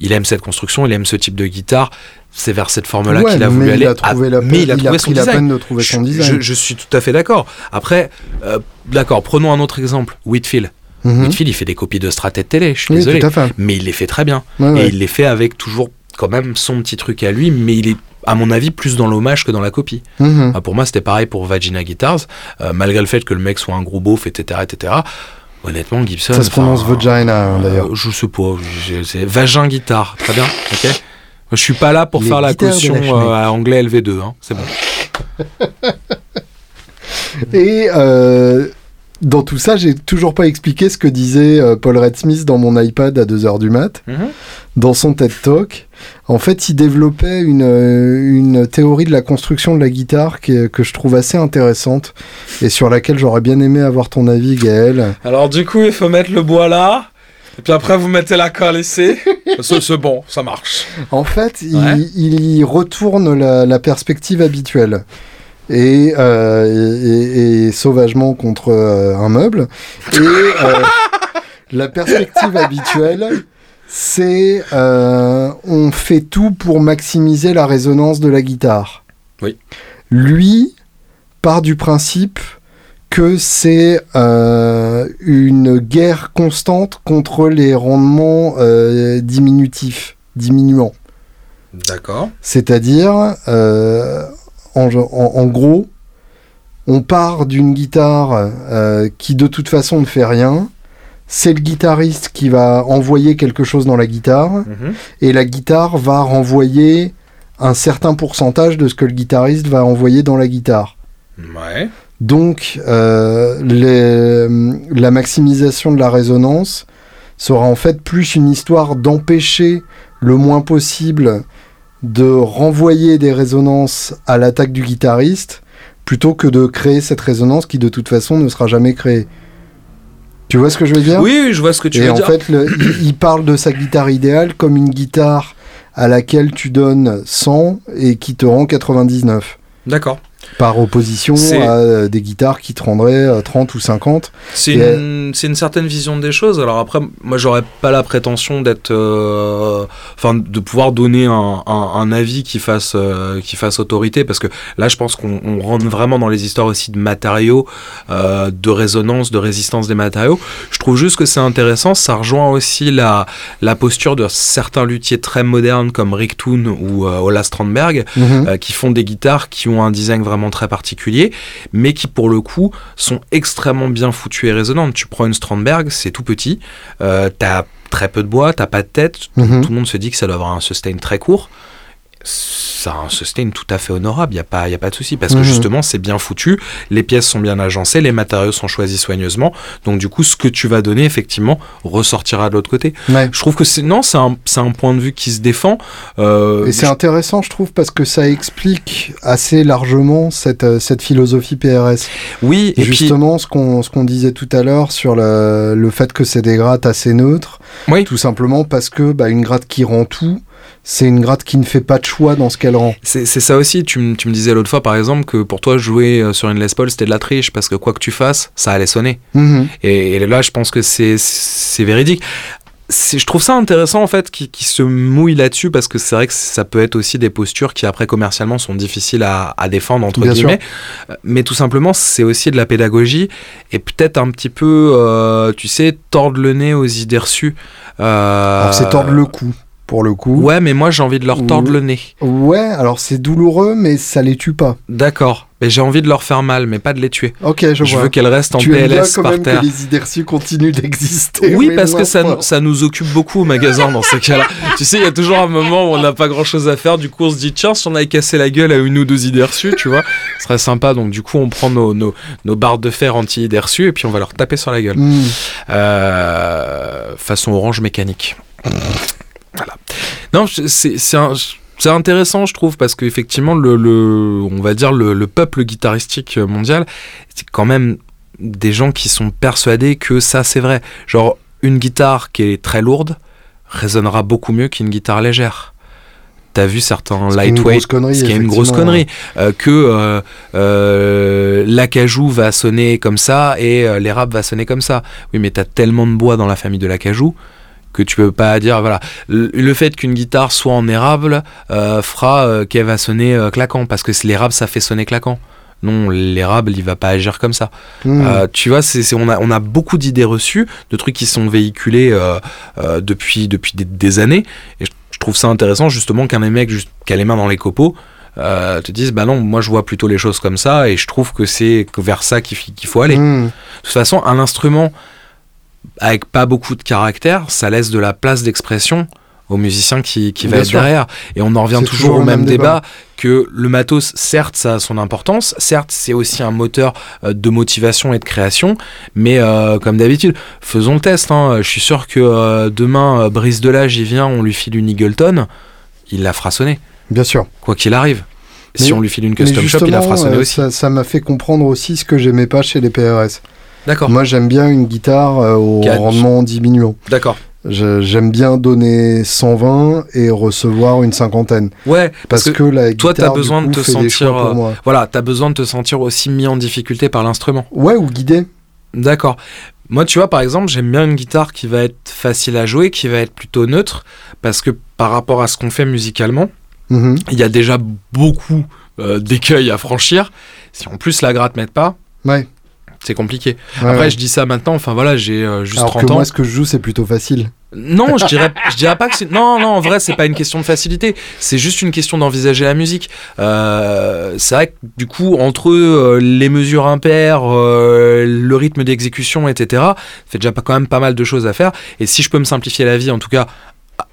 il aime cette construction, il aime ce type de guitare. C'est vers cette forme-là Ouais, qu'il a voulu aller. a Ah, la mais il a trouvé pris son la design. peine de trouver son Je- design. Je, je suis tout à fait d'accord. Après, euh, d'accord, prenons un autre exemple. Whitfield. Mhm. Whitfield, il fait des copies de Strat et de télé, je suis Oui, désolé. Mais il les fait très bien. Ouais, Et il les fait avec toujours quand même son petit truc à lui, mais il est, à mon avis, plus dans l'hommage que dans la copie. Mhm. Ah, pour moi, c'était pareil pour Vagina Guitars, euh, malgré le fait que le mec soit un gros beauf, etc., etc. Honnêtement, Gibson. Ça se prononce vagina, hein, d'ailleurs. euh, je sais pas, c'est vagin guitare, très bien, ok. Je suis pas là pour Les faire la caution la euh, à anglais LV2, hein, c'est bon. Et euh, dans tout ça, j'ai toujours pas expliqué ce que disait Paul Red Smith dans mon iPad à 2h du mat, dans son TED Talk. En fait, il développait une, euh, une théorie de la construction de la guitare qui est- que je trouve assez intéressante et sur laquelle j'aurais bien aimé avoir ton avis, Gaël. Alors du coup, il faut mettre le bois là, et puis après vous mettez la colle ici. c'est bon, ça marche. En fait, il- il, y retourne la, la perspective habituelle. Et, euh, et- et- et sauvagement contre euh, un meuble. Et euh, la perspective habituelle, c'est euh, on fait tout pour maximiser la résonance de la guitare. Oui. Lui part du principe que c'est euh, une guerre constante contre les rendements euh, diminutifs, diminuants. D'accord. C'est-à-dire, en, en- en gros, on part d'une guitare qui de toute façon ne fait rien. C'est le guitariste qui va envoyer quelque chose dans la guitare et la guitare va renvoyer un certain pourcentage de ce que le guitariste va envoyer dans la guitare. Ouais. Donc, euh, les- la maximisation de la résonance sera en fait plus une histoire d'empêcher le moins possible de renvoyer des résonances à l'attaque du guitariste plutôt que de créer cette résonance qui de toute façon ne sera jamais créée. Tu vois ce que je veux dire? Oui, oui, je vois ce que tu Et veux en dire. fait, le- il, il parle de sa guitare idéale comme une guitare à laquelle tu donnes 100 et qui te rend 99. D'accord. Par opposition à euh, des guitares qui te rendraient euh, 30 ou 50. C'est une, une certaine vision des choses. Alors après, moi, j'aurais pas la prétention d'être, euh, enfin, de pouvoir donner un, un- un avis qui fasse, euh, qui fasse autorité, parce que là, je pense qu'on on rentre vraiment dans les histoires aussi de matériaux, euh, de résonance, de résistance des matériaux. Je trouve juste que c'est intéressant. Ça rejoint aussi la, la posture de certains luthiers très modernes comme Rick Toon ou euh, Ola Strandberg, Mhm. euh, qui font des guitares qui ont un design vraiment très particulier, mais qui pour le coup sont extrêmement bien foutues et résonantes. Tu prends une Strandberg, c'est tout petit, euh, t'as très peu de bois, t'as pas de tête, Mhm. tout le monde se dit que ça doit avoir un sustain très court. Ça a un sustain tout à fait honorable, il n'y a, pas- y a pas de souci, parce que Mhm. justement c'est bien foutu, les pièces sont bien agencées, les matériaux sont choisis soigneusement, donc du coup ce que tu vas donner effectivement ressortira de l'autre côté. Ouais. Je trouve que c'est non, c'est un, un point de vue qui se défend. Euh, Et c'est intéressant, je trouve, parce que ça explique assez largement cette, euh, cette philosophie PRS. oui, Et et puis justement, ce qu'on ce qu'on disait tout à l'heure sur le, le fait que c'est des grattes assez neutres, Oui. tout simplement parce que bah, une gratte qui rend tout, c'est une gratte qui ne fait pas de choix dans ce qu'elle rend. C'est ça aussi, tu, m- tu me disais l'autre fois par exemple que pour toi jouer euh, sur une Les Paul c'était de la triche parce que quoi que tu fasses, ça allait sonner. Mhm. Et, et là je pense que c'est- véridique. Je trouve ça intéressant en fait qui, se mouille là-dessus parce que c'est vrai que ça peut être aussi des postures qui après commercialement sont difficiles à, à défendre entre Bien guillemets. Euh, Mais tout simplement c'est aussi de la pédagogie et peut-être un petit peu, euh, tu sais, tordre le nez aux idées reçues. Euh, c'est tordre le cou, pour le coup. Ouais mais moi j'ai envie de leur tordre le nez. Ouais, alors c'est douloureux, mais ça les tue pas. D'accord. Mais j'ai envie de leur faire mal, mais pas de les tuer. Ok, je, Je, vois. veux qu'elles restent en tu aimes bien PLS quand par même terre. que les idées reçues continuent d'exister. Oui, parce que ça, fort. ça nous occupe beaucoup au magasin dans ces cas-là. tu sais, il y a toujours un moment où on n'a pas grand-chose à faire. Du coup, on se dit, tiens, si on avait cassé la gueule à une ou deux idées reçues, tu vois, ce serait sympa. Donc, du coup, on prend nos, nos, nos barres de fer anti-idées reçues et puis on va leur taper sur la gueule. Hmm. Euh, façon orange mécanique. Voilà. Non, c'est un. intéressant, je trouve, parce qu'effectivement, le, le, on va dire le, le peuple guitaristique mondial, c'est quand même des gens qui sont persuadés que ça, c'est vrai. Genre, une guitare qui est très lourde résonnera beaucoup mieux qu'une guitare légère. T'as vu certains lightweight, grosse connerie, ce qui est une grosse connerie, euh, que euh, euh, l'acajou va sonner comme ça et l'érable va sonner comme ça. Oui, mais t'as tellement de bois dans la famille de l'acajou que tu peux pas dire voilà le, fait qu'une guitare soit en érable euh, fera euh, qu'elle va sonner euh, claquant parce que l'érable ça fait sonner claquant. Non, l'érable il va pas agir comme ça. Hmm. Tu vois, c'est, on, a, on a beaucoup d'idées reçues, de trucs qui sont véhiculés depuis, depuis des, des années. Et je, trouve ça intéressant justement qu'un juste, qui a les mains dans les copeaux euh, te disent bah non, moi je vois plutôt les choses comme ça et je trouve que c'est vers ça qu'il faut aller. Hmm. De toute façon, un instrument avec pas beaucoup de caractère, ça laisse de la place d'expression au musicien qui, qui va être sûr. derrière. Et on en revient toujours, toujours au même même débat, que le matos, certes, ça a son importance, certes, c'est aussi un moteur euh, de motivation et de création, mais euh, comme d'habitude, faisons le test. hein. Je suis sûr que euh, demain, Brice Delage, il vient, on lui file une Eagleton, il la fera sonner, Bien sûr. quoi qu'il arrive. Si on lui file une custom shop, il la fera justement, sonner euh, aussi. Ça m'a fait comprendre aussi ce que j'aimais pas chez les PRS. D'accord, Moi, j'aime bien une guitare euh, au rendement diminuant. d'accord. J'aime bien donner 120 et recevoir une cinquantaine. Ouais, Parce, parce, que, que, la toi, guitare, t'as du besoin de te sentir, euh, moi. voilà, t'as besoin de te sentir aussi mis en difficulté par l'instrument. Ouais, ou guidé. D'accord. Moi, tu vois, par exemple, j'aime bien une guitare qui va être facile à jouer, qui va être plutôt neutre, parce que par rapport à ce qu'on fait musicalement, Mhm. il y a déjà beaucoup euh, d'écueils à franchir. Si en plus la gratte m'aide pas, Ouais. C'est compliqué. Ouais, Après, ouais. je dis ça maintenant, enfin voilà, j'ai euh, juste Alors 30 que ans. moi, ce que je joue, c'est plutôt facile. Non, je dirais, je dirais pas que c'est. Non, non, en vrai, c'est pas une question de facilité. C'est juste une question d'envisager la musique. Euh, c'est vrai que du coup, entre euh, les mesures impaires, euh, le rythme d'exécution, etc., fait déjà pas, quand même pas mal de choses à faire. Et si je peux me simplifier la vie, en tout cas,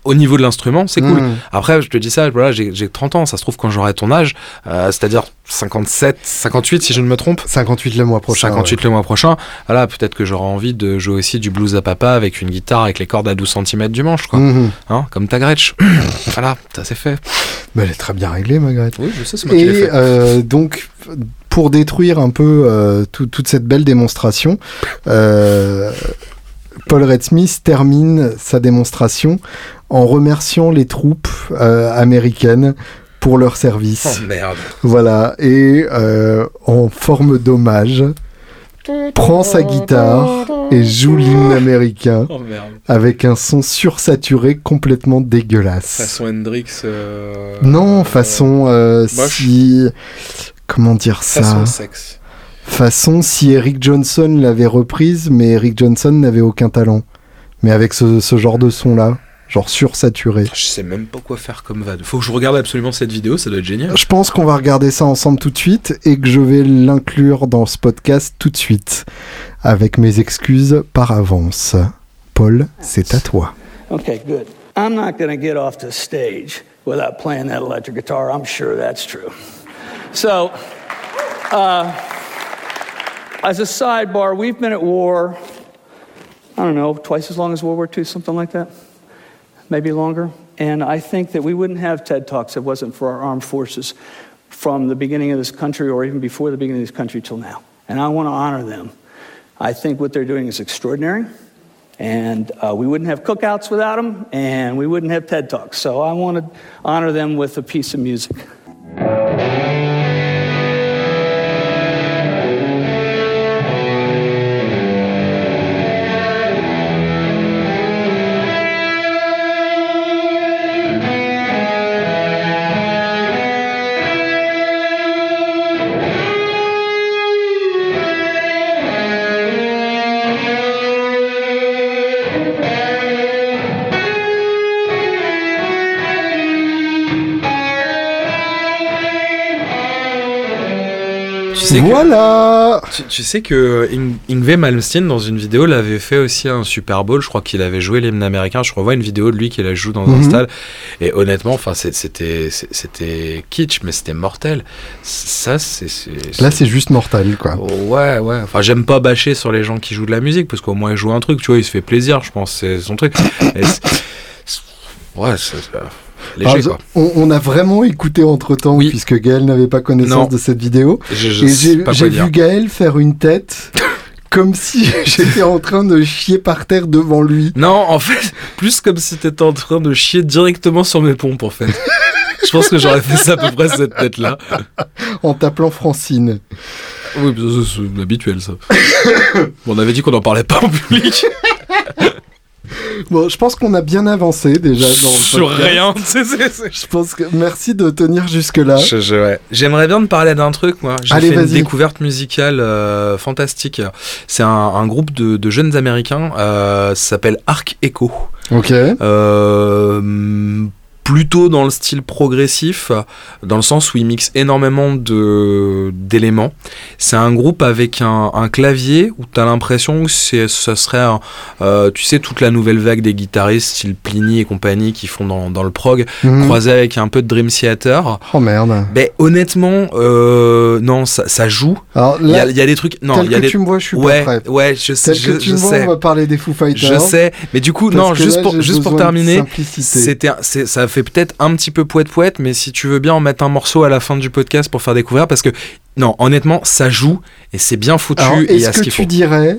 au niveau de l'instrument, c'est cool. Mhm. Après, je te dis ça, voilà, j'ai j'ai 30 ans, ça se trouve quand j'aurai ton âge, euh, c'est-à-dire 57, 58 si je ne me trompe. 58 le mois prochain. 58 le mois prochain, voilà, peut-être que j'aurai envie de jouer aussi du blues à papa avec une guitare avec les cordes à 12 cm du manche, quoi. ouais. Mhm. Hein, comme ta Gretsch. voilà, ça c'est fait. Mais elle est très bien réglée, Margaret. Oui, je sais, c'est moi qui Et fait. euh, donc, pour détruire un peu euh, tout- toute cette belle démonstration, euh, Paul Red Smith termine sa démonstration en remerciant les troupes euh, américaines pour leur service. Oh merde. Voilà, et euh, en forme d'hommage, prend sa guitare et joue l'hymne américain Oh merde. avec un son sursaturé complètement dégueulasse. Façon Hendrix. euh, Non, façon euh, si comment dire ça? Façon sexe. Façon si Eric Johnson l'avait reprise, mais Eric Johnson n'avait aucun talent. Mais avec ce, ce genre de son là, genre sursaturé. Je sais même pas quoi faire comme van. Faut que je regarde absolument cette vidéo, ça doit être génial. Je pense qu'on va regarder ça ensemble tout de suite et que je vais l'inclure dans ce podcast tout de suite, avec mes excuses par avance. Paul, c'est à toi. Okay, good. I'm not going to get off the stage without playing that electric guitar. I'm sure that's true. So, uh, as a sidebar, we've been at war, I don't know, twice as long as World War II, something like that, maybe longer. And I think that we wouldn't have TED Talks if it wasn't for our armed forces from the beginning of this country or even before the beginning of this country till now. And I want to honor them. I think what they're doing is extraordinary. And uh, we wouldn't have cookouts without them, and we wouldn't have TED Talks. So I want to honor them with a piece of music. Sais que, Voilà tu, tu sais que Ing- Yngwie Malmsteen, dans une vidéo, l'avait fait aussi un Super Bowl. Je crois qu'il avait joué l'hymne américain. Je revois une vidéo de lui qui la joue dans un Mhm. stade. Et honnêtement, c'était kitsch, mais c'était mortel. Ça, c'est. Là, c'est juste mortel, quoi. Ouais, ouais. Enfin, j'aime pas bâcher sur les gens qui jouent de la musique parce qu'au moins il joue un truc, tu vois, il se fait plaisir, je pense, c'est son truc. Et ouais, c'est- léger Alors, quoi. on, on a vraiment écouté entre temps, Oui. puisque Gaël n'avait pas connaissance Non. de cette vidéo. Je, je Et sais j'ai vu Gaël faire une tête comme si j'étais en train de chier par terre devant lui. Non, en fait, plus comme si t'étais en train de chier directement sur mes pompes, en fait. Je pense que j'aurais fait ça à peu près cette tête-là. en t'appelant Francine. Oui, c'est habituel, ça. On avait dit qu'on n'en parlait pas en public. Bon, je pense qu'on a bien avancé déjà dans le Sur rien. C'est- c'est- c'est- Je pense que merci de tenir jusque-là. Je- je- ouais. J'aimerais bien te parler d'un truc, moi. J'ai Allez, fait une vas-y. découverte musicale euh, fantastique. C'est un, un groupe de, de jeunes américains. Euh, ça s'appelle Arc Echo. Ok. Euh, plutôt dans le style progressif, dans le sens où il mixe énormément de d'éléments. C'est un groupe avec un, un clavier où tu as l'impression que c'est, ça serait, un- euh, tu sais, toute la nouvelle vague des guitaristes, style Pliny et compagnie, qui font dans, dans le prog, Mhm. croisé avec un peu de Dream Theater. Oh merde. Ben honnêtement, euh, non, ça, ça joue. Il y a, y des trucs. Non, il y a que des. tu me vois, je suis ouais, pas prêt. ouais, je sais. Tel Je, que tu je me vois, sais. on va parler des Foo Fighters. Je sais, mais du coup, non, juste là, pour, juste pour terminer, c'était, c'est- ça fait peut-être un petit peu poète poète, mais si tu veux bien en mettre un morceau à la fin du podcast pour faire découvrir, parce que non, honnêtement, ça joue et c'est bien foutu Alors, et est-ce a ce que qu'il tu faut. dirais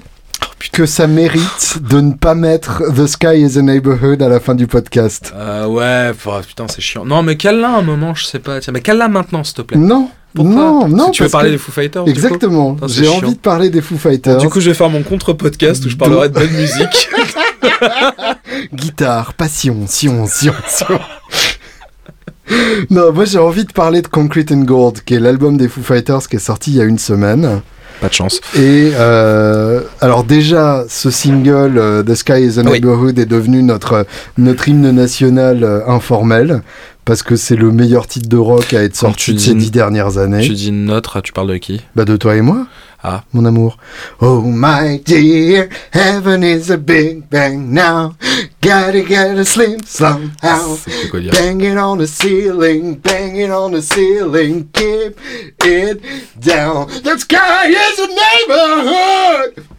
que ça mérite de ne pas mettre The Sky is a Neighborhood à la fin du podcast? Euh, ouais, oh, putain, c'est chiant. Non, mais cale-la un moment, je sais pas. Tiens, mais cale-la maintenant, s'il te plaît. Non, Pourquoi non, non. Si tu veux parler que- des Foo Fighters. Exactement. Putain, J'ai chiant. envie de parler des Foo Fighters. Du coup, je vais faire mon contre-podcast où je parlerai de bonne musique. Guitare, passion, sion, sion, sion. non, moi j'ai envie de parler de Concrete and Gold, qui est l'album des Foo Fighters qui est sorti il y a une semaine. Pas de chance. Et euh, alors déjà, ce single euh, The Sky is a Oui. Neighborhood est devenu notre notre hymne national euh, informel parce que c'est le meilleur titre de rock à être Quand sorti de ces dix dernières années. Tu dis notre, tu parles de qui? Bah de toi et moi. Ah. Mon amour. Oh my dear, heaven is a big bang now. Gotta get a slim somehow. C'est quoi dire Bang it on the ceiling, bang it on the ceiling, keep it down. The sky is a neighborhood.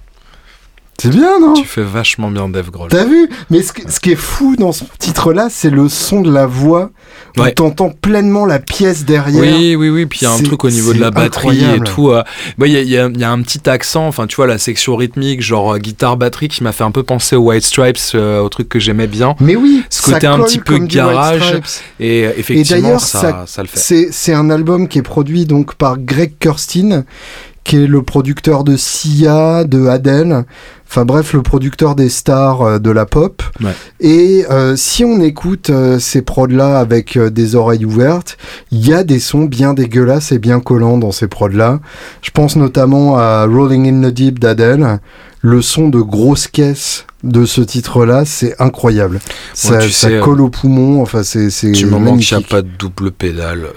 C'est bien, non Tu fais vachement bien Dave Grohl. T'as vu? Mais ce, que- ce qui est fou dans ce titre-là, c'est le son de la voix. Où Ouais. t'entends pleinement la pièce derrière. Oui, oui, oui. Puis il y a un truc au niveau de la batterie incroyable. et tout. euh, bah, Il y, a- il y a- il y a un petit accent. Enfin, tu vois, la section rythmique, genre euh, guitare-batterie, qui m'a fait un peu penser aux White Stripes, euh, au truc que j'aimais bien. Mais oui, Ce ça côté un petit peu garage. Stripes. Et euh, effectivement, ça, ça- ça le fait. C'est, un album qui est produit donc par Greg Kurstin, qui est le producteur de Sia, de Adele, enfin bref, le producteur des stars euh, de la pop. Ouais. Et euh, si on écoute euh, ces prods-là avec euh, des oreilles ouvertes, il y a des sons bien dégueulasses et bien collants dans ces prods-là. Je pense notamment à Rolling in the Deep d'Adele. Le son de grosse caisse de ce titre-là, c'est incroyable. ça tu ça sais, colle au poumon, enfin c'est, c'est Du moment qu'il n'y a pas de double pédale.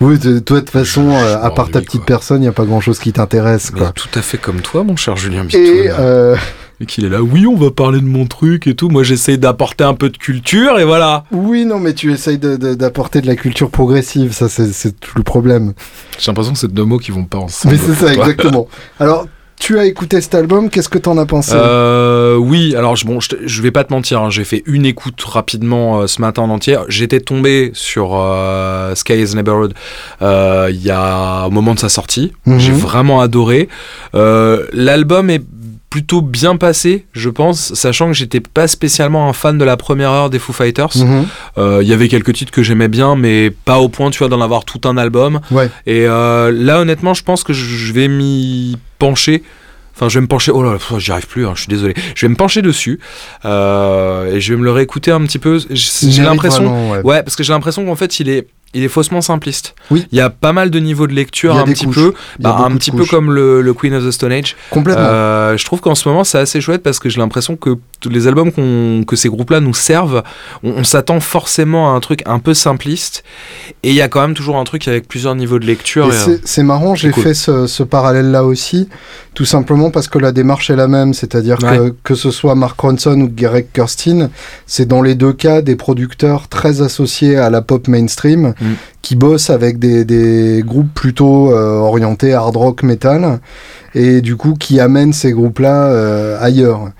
Oui, de- toi, de toute façon, Je- je euh, à part ta petite quoi. personne, il n'y a pas grand chose qui t'intéresse, quoi. tout à fait comme toi, mon cher Julien Et, Bitoun. euh, Et qu'il est là, oui, on va parler de mon truc et tout. Moi, j'essaye d'apporter un peu de culture et voilà. oui, non, mais tu essayes de- de- d'apporter de, la culture progressive, ça, c'est c'est tout le problème. J'ai l'impression que c'est deux mots qui vont pas ensemble. mais c'est ça, toi. exactement. Alors, tu as écouté cet album, qu'est-ce que t'en as pensé? Euh, oui, alors je, bon, je, je vais pas te mentir, hein, j'ai fait une écoute rapidement euh, ce matin en entier. J'étais tombé sur euh, Sky is Neighborhood euh, il y a au moment de sa sortie. Mhm. J'ai vraiment adoré. L'album est plutôt bien passé, je pense, sachant que j'étais pas spécialement un fan de la première heure des Foo Fighters. Mhm. Euh, Il y avait quelques titres que j'aimais bien, mais pas au point, tu vois, d'en avoir tout un album. Ouais. Et euh, là, honnêtement, je pense que je vais m'y pencher. Enfin, je vais me pencher. Oh là, là, j'y arrive plus. hein, je suis désolé. Je vais me pencher dessus euh, et je vais me le réécouter un petit peu. Il J'ai l'impression. vraiment, ouais. Ouais, parce que j'ai l'impression qu'en fait, il est, il est faussement simpliste. Oui. Il y a pas mal de niveaux de lecture, un des petit couches. peu, bah, un petit peu comme le, le Queen of the Stone Age. Complètement. Euh, je trouve qu'en ce moment, c'est assez chouette parce que j'ai l'impression que tous les albums que ces groupes-là nous servent, on, on s'attend forcément à un truc un peu simpliste. Et il y a quand même toujours un truc avec plusieurs niveaux de lecture. Euh, c'est- marrant, j'ai cool. fait ce, ce parallèle-là aussi, tout simplement parce que la démarche est la même, c'est-à-dire que Ouais. que ce soit Mark Ronson ou Greg Kurstin, c'est dans les deux cas des producteurs très associés à la pop mainstream, Mm. qui bossent avec des, groupes plutôt euh, orientés hard rock metal, et du coup qui amènent ces groupes-là euh, ailleurs.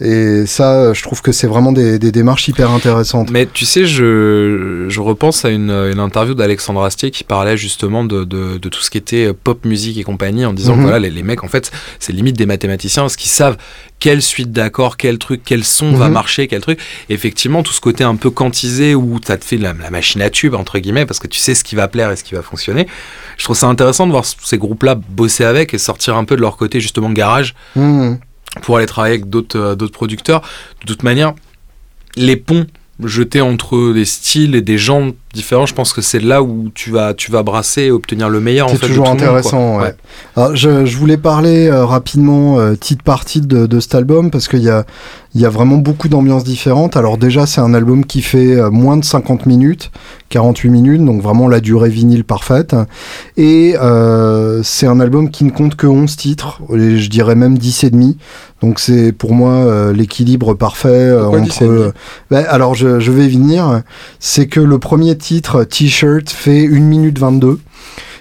Et ça, je trouve que c'est vraiment des, des, démarches hyper intéressantes. Mais tu sais, je, je repense à une, une interview d'Alexandre Astier qui parlait justement de, de, de, tout ce qui était pop musique et compagnie en disant que mhm. voilà, les, les, mecs, en fait, c'est limite des mathématiciens parce qu'ils savent quelle suite d'accords, quel truc, quel son va mhm. marcher, quel truc. effectivement, tout ce côté un peu quantisé où ça te fait la, la, machine à tube, entre guillemets, parce que tu sais ce qui va plaire et ce qui va fonctionner. Je trouve ça intéressant de voir ces groupes-là bosser avec et sortir un peu de leur côté, justement, garage. Mhm pour aller travailler avec d'autres euh, d'autres producteurs. De toute manière, les ponts jetés entre des styles et des gens différents, je pense que c'est là où tu vas, tu vas brasser et obtenir le meilleur. C'est toujours intéressant. ouais. Alors, je, je, voulais parler euh, rapidement, euh, petite partie de, de, cet album, parce qu'il y a, il y a vraiment beaucoup d'ambiances différentes. Alors déjà, c'est un album qui fait euh, moins de 50 minutes, 48 minutes, donc vraiment la durée vinyle parfaite. Et euh, c'est un album qui ne compte que 11 titres, et je dirais même 10 et demi. Donc c'est pour moi euh, l'équilibre parfait entre... Ben, alors je, je vais venir. C'est que le premier titre, T-shirt, fait 1 minute 22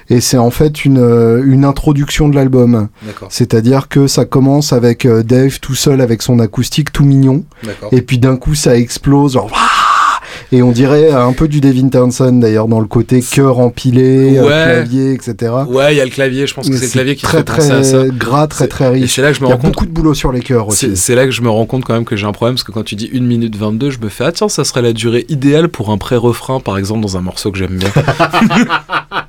et c'est en fait une, euh, une introduction de l'album. C'est-à-dire que ça commence avec euh, Dave tout seul avec son acoustique tout mignon, et puis d'un coup ça explose, genre et on dirait un peu du Devin Townsend d'ailleurs dans le côté cœur empilé, euh, clavier, etc. Ouais, il y a le clavier. Je pense que c'est le clavier qui très, fait très à ça. gras, très très riche. c'est là que je me il y a beaucoup de boulot sur les cœurs aussi. C'est là que je me rends compte quand même que j'ai un problème parce que quand tu dis 1 minute 22, je me fais ah tiens ça serait la durée idéale pour un pré-refrain par exemple dans un morceau que j'aime bien.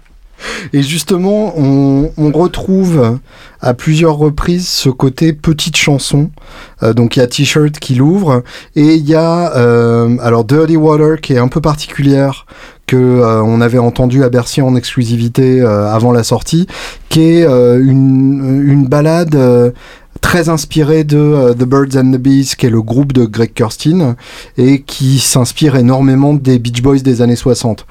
Et justement, on, retrouve à plusieurs reprises ce côté petite chanson. Euh, donc il y a T-shirt qui l'ouvre et il y a euh, alors Dirty Water qui est un peu particulière que euh, on avait entendu à Bercy en exclusivité avant la sortie, qui est une, une balade très inspirée de The Birds and the Bees, qui est le groupe de Greg Kurstin, et qui s'inspire énormément des Beach Boys des années 60.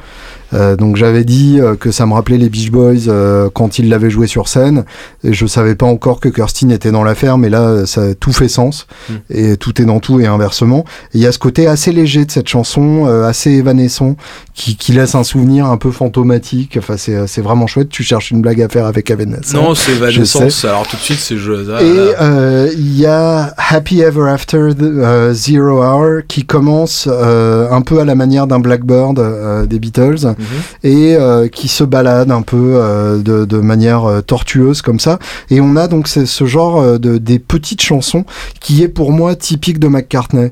Euh, donc j'avais dit euh, que ça me rappelait les Beach Boys euh, quand ils l'avaient joué sur scène. Et je savais pas encore que Kirsten était dans l'affaire, mais là ça tout fait sens mm. et tout est dans tout et inversement. Il y a ce côté assez léger de cette chanson, assez évanescent, qui, qui, laisse un souvenir un peu fantomatique. Enfin c'est c'est vraiment chouette. Tu cherches une blague à faire avec Evanescence. Non, c'est évanescence. Alors tout de suite c'est jeu. et il y a Happy Ever After the, Zero Hour qui commence un peu à la manière d'un Blackbird des Beatles. Mhm. et euh, qui se balade un peu euh, de, manière euh, tortueuse comme ça. Et on a donc ce genre de des petites chansons qui est pour moi typique de McCartney.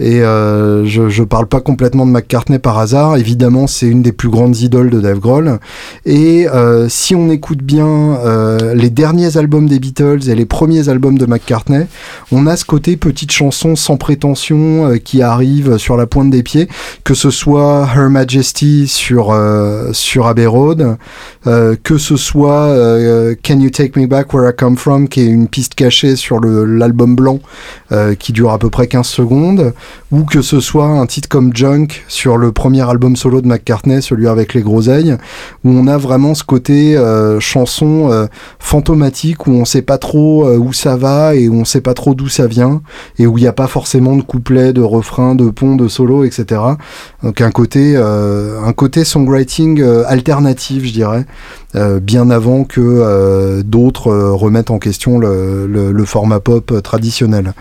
Et je, je parle pas complètement de McCartney par hasard. Évidemment, c'est une des plus grandes idoles de Dave Grohl. Et si on écoute bien les derniers albums des Beatles et les premiers albums de McCartney, on a ce côté petite chanson sans prétention qui arrive sur la pointe des pieds, que ce soit Her Majesty sur euh, sur Abbey Road, que ce soit Can You Take Me Back Where I Come From, qui est une piste cachée sur l'album blanc qui dure à peu près 15 secondes ou que ce soit un titre comme Junk sur le premier album solo de McCartney, celui avec les groseilles, où on a vraiment ce côté euh, chanson euh, fantomatique où on sait pas trop euh, où ça va et où on sait pas trop d'où ça vient et où il n'y a pas forcément de couplet, de refrain, de pont, de solo, etc. Donc un côté, un côté songwriting alternatif, je dirais. bien avant que d'autres remettent en question le format pop traditionnel.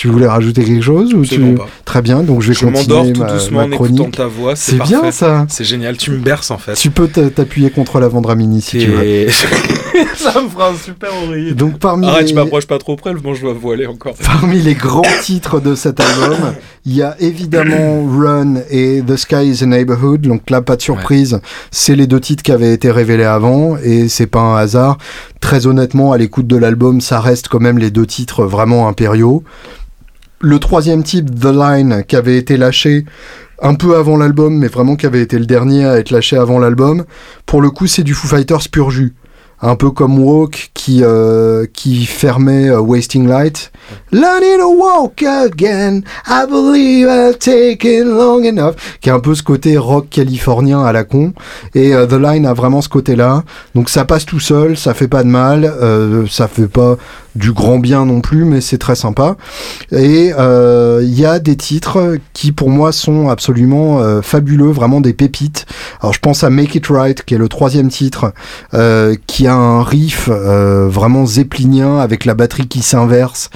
Tu voulais rajouter quelque chose ou tu... Très bien, donc je vais je continuer tout doucement en écoutant ta voix. C'est bien ça. C'est génial, tu me berces en fait. Tu peux t'appuyer contre la Vendramini si tu veux. ça me fera un super oreiller. Donc parmi Arrête, les... tu m'approches pas trop près, bon je dois voiler encore. Parmi les grands titres de cet album, il y a évidemment Run et The Sky is a Neighborhood. Donc là, pas de surprise, c'est les deux titres qui avaient été révélés avant et c'est pas un hasard. Très honnêtement, à l'écoute de l'album, ça reste quand même les deux titres vraiment impériaux le troisième type, The Line, qui avait été lâché un peu avant l'album, mais vraiment qui avait été le dernier à être lâché avant l'album, pour le coup, c'est du Foo Fighters pur un peu comme Walk qui, euh, qui fermait euh, Wasting Light. Learning to walk again, I believe I've taken long enough. Qui est un peu ce côté rock californien à la con. Et euh, The Line a vraiment ce côté-là. Donc ça passe tout seul, ça fait pas de mal, ça fait pas du grand bien non plus, mais c'est très sympa. Et il y a des titres qui pour moi sont absolument fabuleux, vraiment des pépites. Alors je pense à Make It Right, qui est le troisième titre, euh, qui a un riff euh, vraiment zeppelinien avec la batterie qui s'inverse.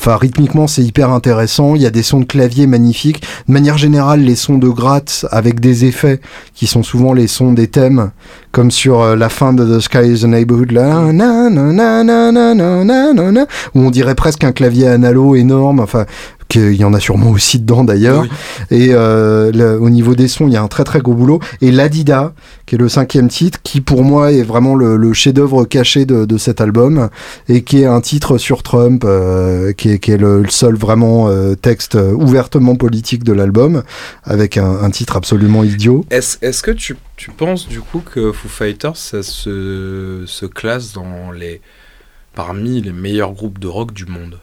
Enfin, rythmiquement, c'est hyper intéressant. Il y a des sons de clavier magnifiques. De manière générale, les sons de gratte avec des effets qui sont souvent les sons des thèmes, comme sur la fin de The Sky is the Neighborhood, là, na, où on dirait presque un clavier analo énorme. Enfin, qu'il y en a sûrement aussi dedans d'ailleurs. Oui. Et euh, le- au niveau des sons, il y a un très très gros boulot. Et Ladida, qui est le cinquième titre, qui pour moi est vraiment le, le chef-d'œuvre caché de, de cet album, et qui est un titre sur Trump, euh, qui, est, qui est le, seul vraiment euh, texte ouvertement politique de l'album, avec un, un titre absolument idiot. Est-ce que tu, tu penses du coup que Foo Fighters ça se, se classe dans les parmi les meilleurs groupes de rock du monde?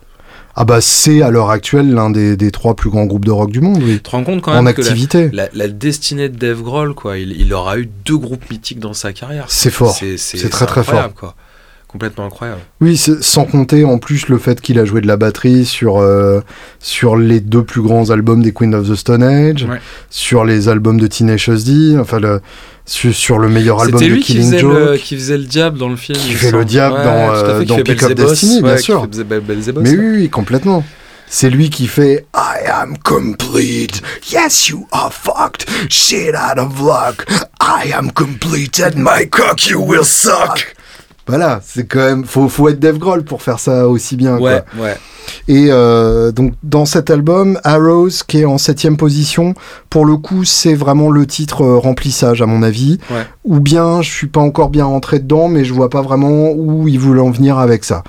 Ah bah c'est à l'heure actuelle l'un des, des trois plus grands groupes de rock du monde, oui. Tu te rends compte quand En même que la, activité. la, la destinée de Dave Grohl quoi, il, il aura eu deux groupes mythiques dans sa carrière. C'est fort. C'est très, très incroyable, Quoi. Complètement incroyable. Oui, sans compter en plus le fait qu'il a joué de la batterie sur, euh, sur les deux plus grands albums des Queen of the Stone Age, Ouais. sur les albums de Tenacious D, enfin le, sur, sur le meilleur album de lui qui Killing faisait, Joke. le, qui faisait le diable dans le film. Qui fait le diable dans, euh, fait, dans Pick Up Destiny, bien sûr. Mais ouais. oui, oui, complètement. C'est lui qui fait I am complete. Yes, you are fucked. Shit out of luck. I am complete and my cock you will suck. Voilà, c'est quand même. Faut, faut être Dave Grohl pour faire ça aussi bien. quoi. Ouais, ouais. Et euh, donc dans cet album, Arrows, qui est en septième position, pour le coup, c'est vraiment le titre euh, remplissage à mon avis. Ouais. Ou bien, je suis pas encore bien rentré dedans, mais je vois pas vraiment où ils voulaient en venir avec ça.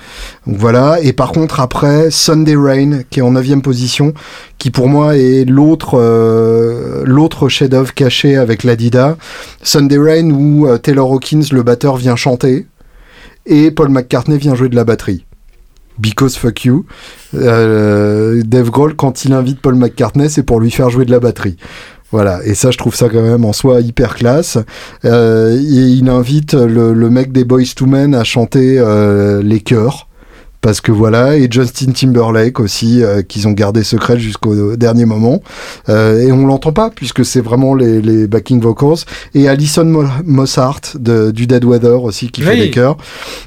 Donc voilà. Et par contre, après, Sunday Rain, qui est en neuvième position, qui pour moi est l'autre euh, l'autre chef-d'œuvre caché avec l'Adida. Sunday Rain où euh, Taylor Hawkins, le batteur, vient chanter et Paul McCartney vient jouer de la batterie. Because fuck you. Euh, Dave Grohl, quand il invite Paul McCartney, c'est pour lui faire jouer de la batterie. Voilà, et ça, je trouve ça quand même en soi hyper classe. Euh, et il invite le, mec des Boys to Men à chanter euh, les chœurs. Parce que voilà, et Justin Timberlake aussi, euh, qu'ils ont gardé secret jusqu'au dernier moment. Euh, et on l'entend pas, puisque c'est vraiment les, les backing vocals. Et Alison Mo- Mossart de, du Dead Weather aussi, qui fait les chœurs.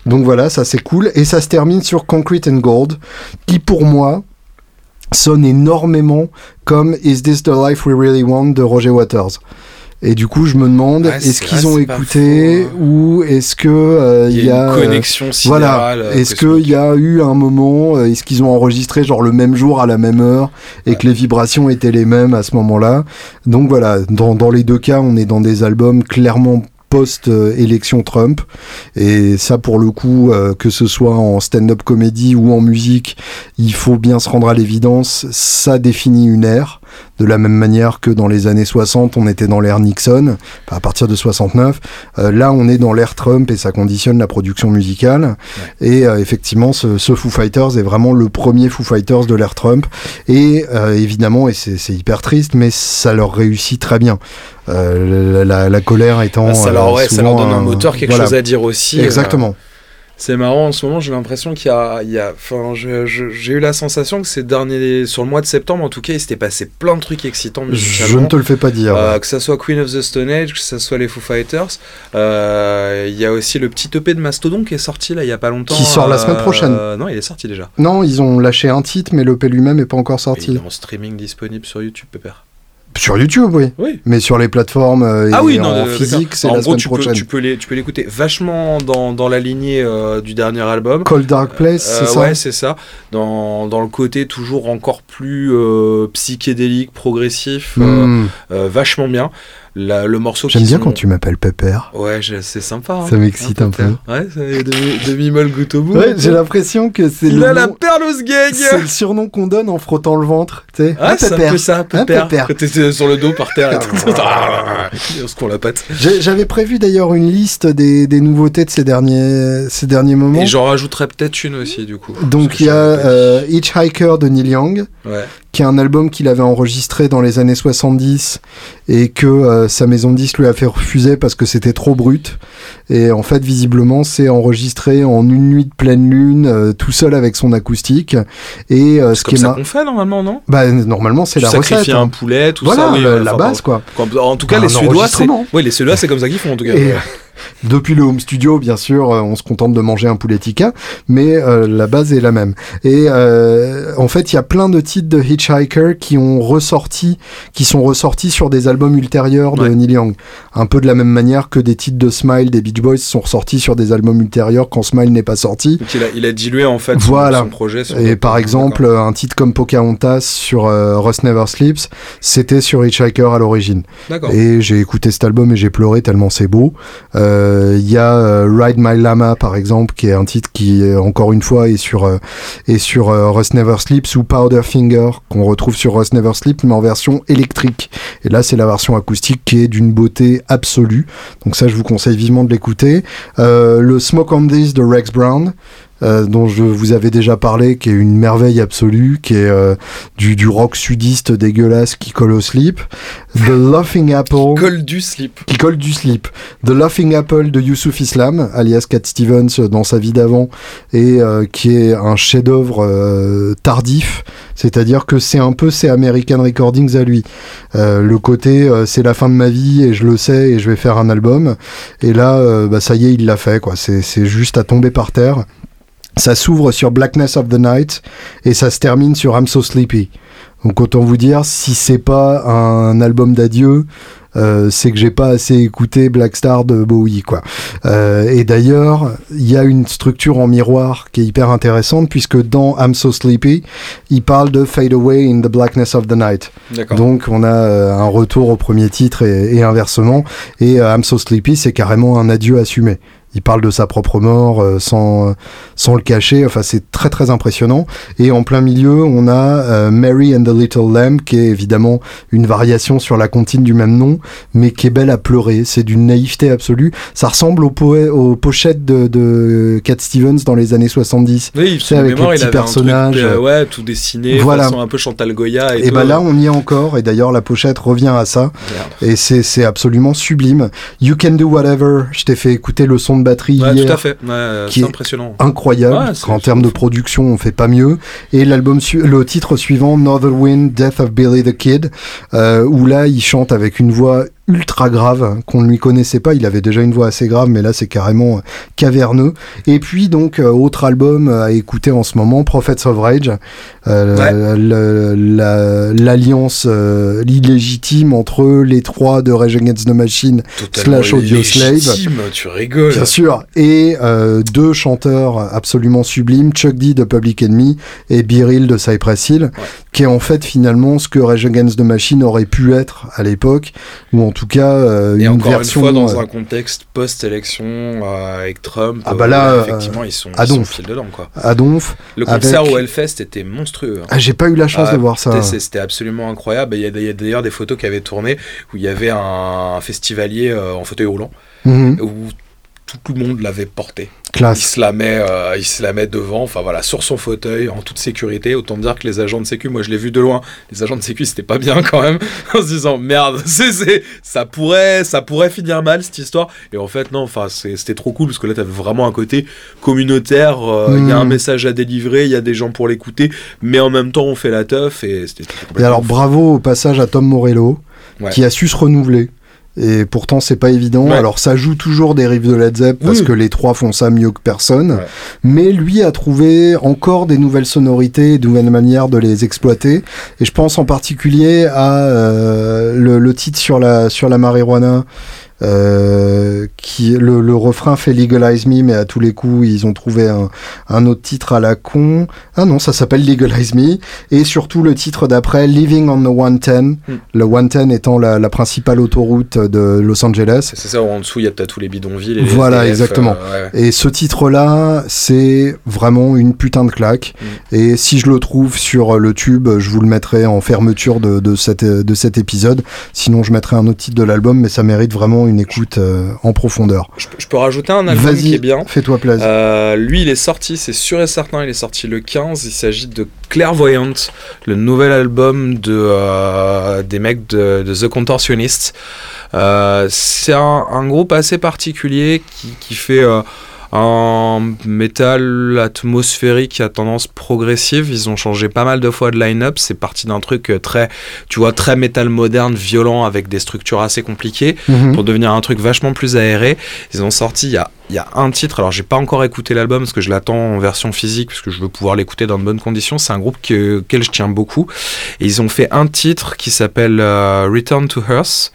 Donc voilà, ça c'est cool. Et ça se termine sur Concrete and Gold, qui pour moi sonne énormément comme Is This the Life We Really Want de Roger Waters. Et du coup, je me demande, Ouais, est-ce qu'ils ont écouté faux, ou est-ce que euh, Il y a euh, une connexion voilà, sidérale. euh, est-ce qu'il y a eu un moment, euh, est-ce qu'ils ont enregistré genre le même jour à la même heure et que les vibrations étaient les mêmes à ce moment-là? Donc voilà, dans, dans les deux cas, on est dans des albums clairement post-élection Trump. Et ça, pour le coup, euh, que ce soit en stand-up comédie ou en musique, il faut bien se rendre à l'évidence, ça définit une ère. De la même manière que dans les années 60, on était dans l'ère Nixon, à partir de 69. Euh, là, on est dans l'ère Trump et ça conditionne la production musicale. Et euh, effectivement, ce, ce Foo Fighters est vraiment le premier Foo Fighters de l'ère Trump. Et euh, évidemment, et c'est hyper triste, mais ça leur réussit très bien. La, la- la colère étant. Bah, ça, leur, ouais, ça leur donne un moteur, quelque voilà. chose à dire aussi. Exactement. C'est marrant, en ce moment, j'ai l'impression qu'il y a. il y a- Enfin, j'ai eu la sensation que ces derniers. Sur le mois de septembre, en tout cas, il s'était passé plein de trucs excitants Je ne te le fais pas dire. Euh, que ça soit Queen of the Stone Age, que ça soit les Foo Fighters. Euh, Il y a aussi le petit EP de Mastodon qui est sorti là il y a pas longtemps. Qui sort la semaine prochaine. Euh, non, il est sorti déjà. Non, ils ont lâché un titre, mais l'EP lui-même est pas encore Mais il sorti. est en streaming disponible sur YouTube, Pépère. Sur YouTube, oui. Oui. Mais sur les plateformes euh, Ah et oui, en non, d'accord. physique, c'est En la gros, semaine tu peux, prochaine. tu peux les- tu peux l'écouter vachement dans, dans la lignée euh, du dernier album. Cold Dark Place, Euh, c'est ça Ouais, c'est ça. Dans, dans le côté toujours encore plus euh, psychédélique, progressif, euh, Hmm. euh, vachement bien. La- le morceau J'aime bien quand tu m'appelles Pépère. Ouais, c'est sympa. hein. Ça m'excite un peu. Ouais, c'est demi, demi-molle goutte au bout. Ouais, j'ai l'impression que c'est le, a la nom- perle aux c'est le surnom qu'on donne en frottant le ventre. Tu sais, Ah, c'est un peu ça, pépère. pépère. Quand t'es sur le dos par terre et tout. on se court la patte. J'avais prévu d'ailleurs une liste des, des nouveautés de ces derniers, ces derniers moments. Et j'en rajouterais peut-être une aussi, du coup. Donc il y a euh, Hitchhiker de Neil Young, Ouais. qui est un album qu'il avait enregistré dans les années 70 et que euh, sa maison de disque lui a fait refuser parce que c'était trop brut. Et en fait, visiblement, c'est enregistré en une nuit de pleine lune, euh, tout seul avec son acoustique. Et euh, ce comme ça qu'on fait normalement, non? Bah normalement, c'est la recette. un poulet, tout ça. Oui, la, base, quoi. en tout cas, les Suédois, c'est. Oui, les Suédois, c'est comme ça qu'ils font en tout cas. Depuis le home studio, bien sûr, euh, on se contente de manger un poulet tikka, mais euh, la base est la même. Et euh, en fait, il y a plein de titres de Hitchhiker qui ont ressorti, qui sont ressortis sur des albums ultérieurs de Neil Young. Un peu de la même manière que des titres de Smile des Beach Boys sont ressortis sur des albums ultérieurs quand Smile n'est pas sorti. Donc il a, il a dilué en fait voilà. son, projet. Et par exemple, un titre comme Pocahontas sur Rust Never Sleeps, c'était sur Hitchhiker à l'origine. Et j'ai écouté cet album et j'ai pleuré tellement c'est beau. Euh, il y a euh, Ride My Llama par exemple, qui est un titre qui encore une fois est sur est sur Rust Never Sleeps ou Powder Finger qu'on retrouve sur Rust Never Sleeps mais en version électrique. Et là c'est la version acoustique qui est d'une beauté absolue. Donc ça je vous conseille vivement de l'écouter. Euh, le Smoke on This de Rex Brown. Euh, dont je vous avais déjà parlé, qui est une merveille absolue, qui est euh, du, du, rock sudiste dégueulasse qui colle au slip. The Laughing Apple. qui colle du slip. Qui colle du slip. The Laughing Apple de Yusuf Islam, alias Cat Stevens dans sa vie d'avant, et euh, qui est un chef-d'œuvre tardif. C'est-à-dire que c'est un peu ses American Recordings à lui. le côté, c'est la fin de ma vie et je le sais et je vais faire un album. Et là, bah, ça y est, il l'a fait. quoi. C'est juste à tomber par terre. Ça s'ouvre sur Blackness of the Night et ça se termine sur I'm So Sleepy. Donc autant vous dire, si c'est pas un album d'adieu, euh, c'est que j'ai pas assez écouté Black Star de Bowie quoi. Euh, et d'ailleurs, il y a une structure en miroir qui est hyper intéressante puisque dans I'm So Sleepy, il parle de Fade Away in the Blackness of the Night. Donc on a euh, un retour au premier titre et, et inversement. Et euh, I'm So Sleepy, c'est carrément un adieu assumé il parle de sa propre mort euh, sans, sans le cacher. Enfin, c'est très très impressionnant. Et en plein milieu, on a euh, Mary and the Little Lamb, qui est évidemment une variation sur la comptine du même nom, mais qui est belle à pleurer. C'est d'une naïveté absolue. Ça ressemble aux, aux pochettes de, de Cat Stevens dans les années 70. Oui, c'est avec les petits personnages. Euh, ouais, tout dessiné, voilà. façon un peu Chantal Goya. Et, et bah là, on y est encore. Et d'ailleurs, la pochette revient à ça. Et c'est absolument sublime. You Can Do Whatever. Je t'ai fait écouter le son de batterie hier, tout à fait. qui est impressionnant. incroyable. en termes de production, on fait pas mieux. Et l'album, le titre suivant, Northern Wind, Death of Billy the Kid, euh, où là, il chante avec une voix ultra grave qu'on ne lui connaissait pas. Il avait déjà une voix assez grave, mais là c'est carrément euh, caverneux. Et puis donc euh, autre album à écouter en ce moment, Prophets of Rage, euh, l'alliance illégitime entre les trois de Rage Against the Machine slash Audio Slave. Tu rigoles. Bien sûr. Et deux chanteurs absolument sublimes, Chuck D de Public Enemy et Biril de Cypress Hill, qui est en fait finalement ce que Rage Against the Machine aurait pu être à l'époque, ou en tout cas euh, et une encore version une fois dans euh, un contexte post-élection euh, avec Trump. Ah bah là, effectivement, ils sont, ils dedans quoi. Le concert au Hellfest était monstrueux. Hein. Ah, j'ai pas eu la chance de voir ça. C'était absolument incroyable. Il y a, d'ailleurs des photos qui avaient tourné où il y avait un, festivalier en fauteuil roulant mhm. où tout le monde l'avait porté. Classe. Il se la met, euh, il se la met devant, enfin voilà, sur son fauteuil, en toute sécurité. Autant dire que les agents de sécu, moi je l'ai vu de loin. Les agents de sécu, c'était pas bien quand même, en se disant merde, c'est, ça pourrait, ça pourrait finir mal cette histoire. Et en fait non, enfin c'était trop cool parce que là t'avais vraiment un côté communautaire. Euh, il y a un hmm. message à délivrer, il y a des gens pour l'écouter, mais en même temps on fait la teuf et c'était. Et alors bravo au passage à Tom Morello, qui a su se renouveler. Et pourtant, c'est pas évident. Alors, ça joue toujours des rives de Led Zepp parce que les trois font ça mieux que personne. Mais lui a trouvé encore des nouvelles sonorités, de nouvelles manières de les exploiter. Et je pense en particulier à euh, le, le, titre sur la sur la marijuana euh, qui le, le, refrain fait Legalize Me, mais à tous les coups ils ont trouvé un, un autre titre à la con. Ah non, ça s'appelle Legalize Me, et surtout le titre d'après Living on the 110, hmm. le 110 étant la, la, principale autoroute de Los Angeles. C'est ça, en dessous il y a peut-être tous les bidonvilles. Et voilà, exactement. Euh, et ce titre-là, c'est vraiment une putain de claque. Hmm. Et si je le trouve sur le tube, je vous le mettrai en fermeture de, de, cette, de cet épisode. Sinon, je mettrai un autre titre de l'album, mais ça mérite vraiment une écoute euh, en profondeur. Je, peux- je peux rajouter un album qui est bien. fais-toi plaisir. Euh, lui, il est sorti, c'est sûr et certain, il est sorti le 15. Il s'agit de Clairvoyante, le nouvel album de, euh, des mecs de, de The Contortionists. Euh, c'est un, un groupe assez particulier qui, qui fait un métal atmosphérique à tendance progressive. Ils ont changé pas mal de fois de line-up. C'est parti d'un truc euh, très, tu vois, très métal moderne, violent, avec des structures assez compliquées Mhm. pour devenir un truc vachement plus aéré. Ils ont sorti il y a, il y a un titre, alors j'ai pas encore écouté l'album parce que je l'attends en version physique parce que je veux pouvoir l'écouter dans de bonnes conditions. C'est un groupe que, auquel je tiens beaucoup. Et ils ont fait un titre qui s'appelle euh, Return to Earth.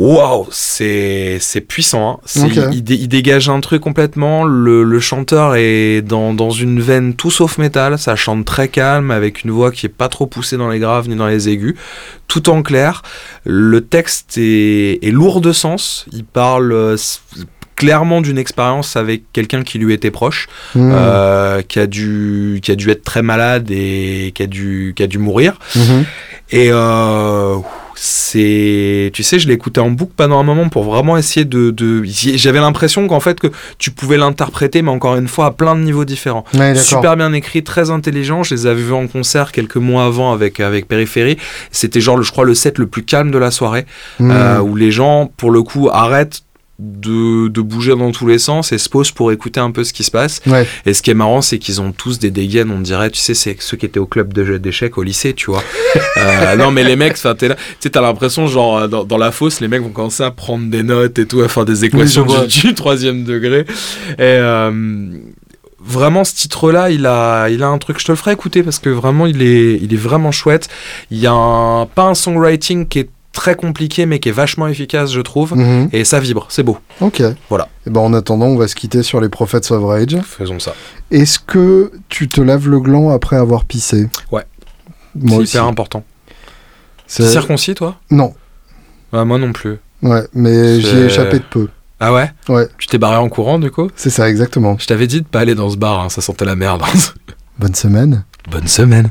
Waouh, c'est c'est puissant. hein. C'est- Ok. il, dé- il dégage un truc complètement. Le, le chanteur est dans, dans une veine tout sauf métal. Ça chante très calme avec une voix qui est pas trop poussée dans les graves ni dans les aigus, tout en clair. Le texte est, est lourd de sens. Il parle euh, clairement d'une expérience avec quelqu'un qui lui était proche, Mhm. euh, qui a dû qui a dû être très malade et qui a dû qui a dû mourir. Mhm. Et euh, c'est, tu sais, je l'ai écouté en boucle pendant un moment pour vraiment essayer de, de... j'avais l'impression qu'en fait que tu pouvais l'interpréter, mais encore une fois à plein de niveaux différents. Ouais. Super bien écrit, très intelligent. Je les avais vus en concert quelques mois avant avec avec Périphérie. C'était genre, je crois, le set le plus calme de la soirée, Mhm. euh, où les gens, pour le coup, arrêtent de, de bouger dans tous les sens et se posent pour écouter un peu ce qui se passe. Ouais. Et ce qui est marrant, c'est qu'ils ont tous des dégaines, on dirait, tu sais, c'est ceux qui étaient au club de jeux d'échecs au lycée, tu vois. Euh, non, mais les mecs, t'es là, tu sais, t'as l'impression, genre, euh, dans, dans la fosse, les mecs vont commencer à prendre des notes et tout, à faire des équations je vois. du, du troisième degré. Et euh, vraiment, ce titre-là, il a, il a un truc, je te le ferai écouter parce que vraiment, il est, il est vraiment chouette. Il y a un, pas un songwriting qui est très compliqué, mais qui est vachement efficace, je trouve. Mhm. Et ça vibre, c'est beau. Ok. Voilà. Et ben en attendant, on va se quitter sur les Prophets of Rage. Faisons ça. Est-ce que tu te laves le gland après avoir pissé Ouais. Moi c'est important. C'est- circoncis, toi Non. Ah, Moi non plus. Ouais, mais j'y ai échappé de peu. Ah ouais Ouais. Tu t'es barré en courant, du coup C'est ça, exactement. Je t'avais dit de pas aller dans ce bar, hein, ça sentait la merde. Bonne semaine. Bonne semaine.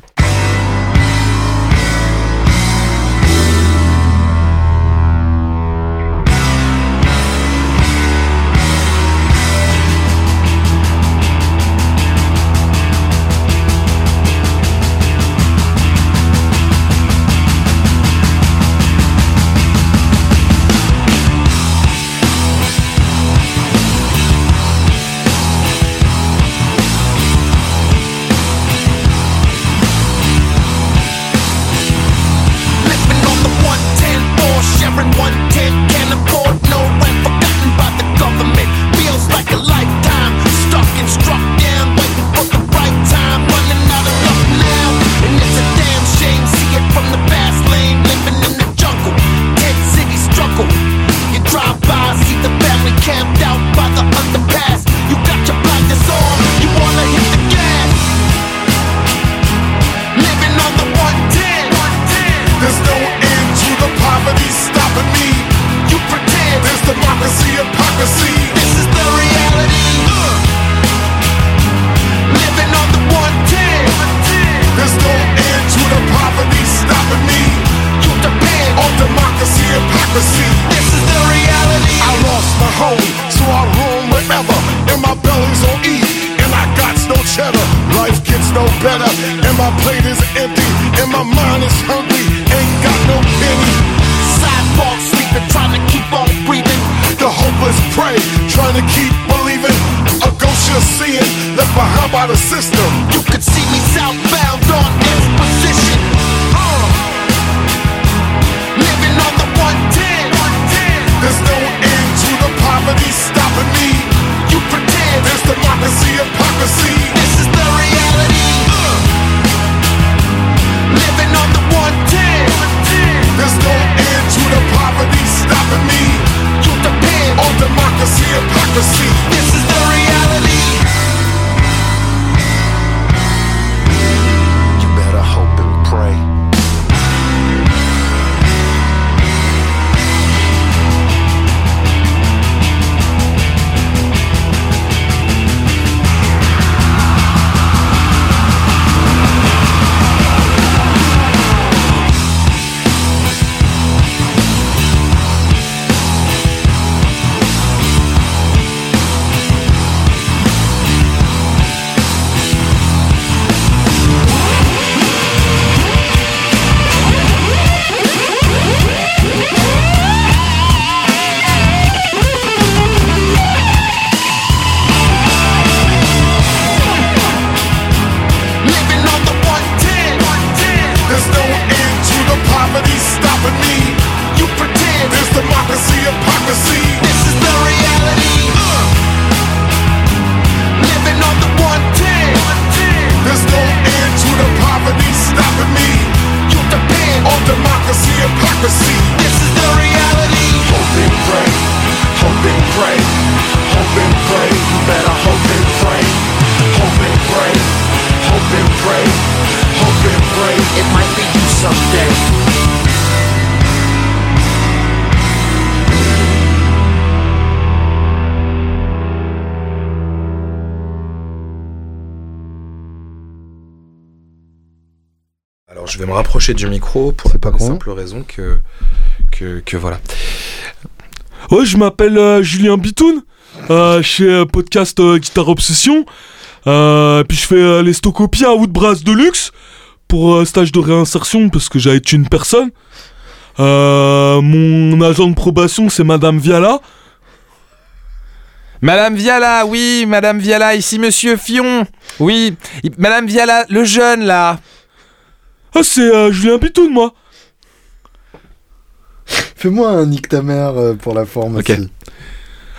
for me. Rapprocher du micro pour C'est la pas simple raison que, que, que voilà. Ouais, je m'appelle euh, Julien Bitoun. Euh, je fais un podcast euh, Guitare Obsession. Euh, puis je fais euh, les stocopies à Woodbrass de luxe pour euh, stage de réinsertion parce que j'ai tué une personne. Euh, mon agent de probation, c'est Madame Viala. Madame Viala, oui, Madame Viala, ici Monsieur Fion. Oui, Madame Viala, le jeune là. Ah, c'est euh, Julien Bitoun, moi. Fais-moi un nique ta mère euh, pour la forme Ok. aussi.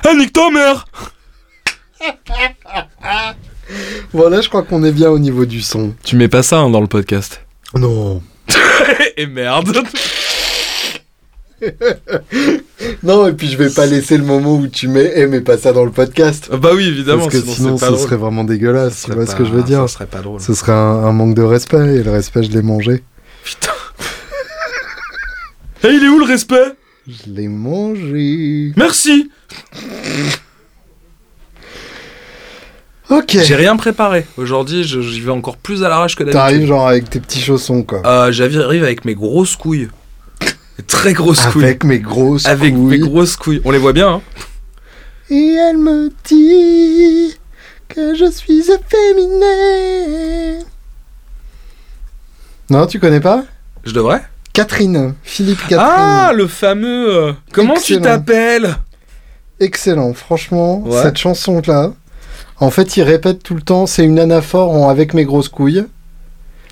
Ah, nique ta mère Voilà, je crois qu'on est bien au niveau du son. Tu mets pas ça hein, dans le podcast. Non. Et merde. Non, et puis je vais pas laisser le moment où tu mets eh, mais pas ça dans le podcast. bah oui, évidemment, Parce que sinon, c'est ce drôle. serait vraiment dégueulasse. Ce Tu vois ce pas- que je veux dire Ça serait pas drôle. Ce serait un, un manque de respect, et le respect, je l'ai mangé. Putain. Eh, il est où le respect? Je l'ai mangé. Merci Ok. J'ai rien préparé. Aujourd'hui, j'y vais encore plus à l'arrache que T'arrives d'habitude. genre avec tes petits chaussons, quoi. Euh, J'arrive avec mes grosses couilles. Très grosses couilles. avec mes grosses Avec couilles. mes grosses couilles. On les voit bien, hein Et elle me dit que je suis efféminé. Non, tu connais pas? Je devrais Catherine, Philippe Catherine. Ah, le fameux... euh, Comment Excellent. tu t'appelles? Excellent, franchement, Ouais. cette chanson-là. En fait, il répète tout le temps, c'est une anaphore en avec mes grosses couilles.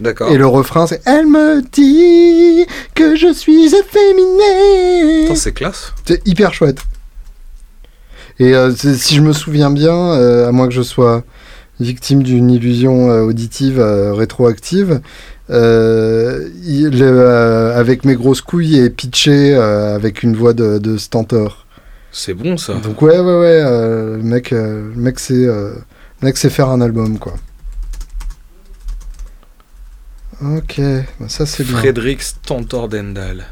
D'accord. Et le refrain, c'est Elle me dit que je suis efféminé. C'est classe. C'est hyper chouette. Et euh, c'est- si je me souviens bien, euh, à moins que je sois victime d'une illusion euh, auditive rétroactive, il, avec mes grosses couilles est pitché avec une voix de, de stantor. C'est bon, ça. Donc ouais, ouais, ouais, le mec, le mec, c'est, mec sait faire un album, quoi. Ok, bah ça c'est bien. Frédéric Stantordendal.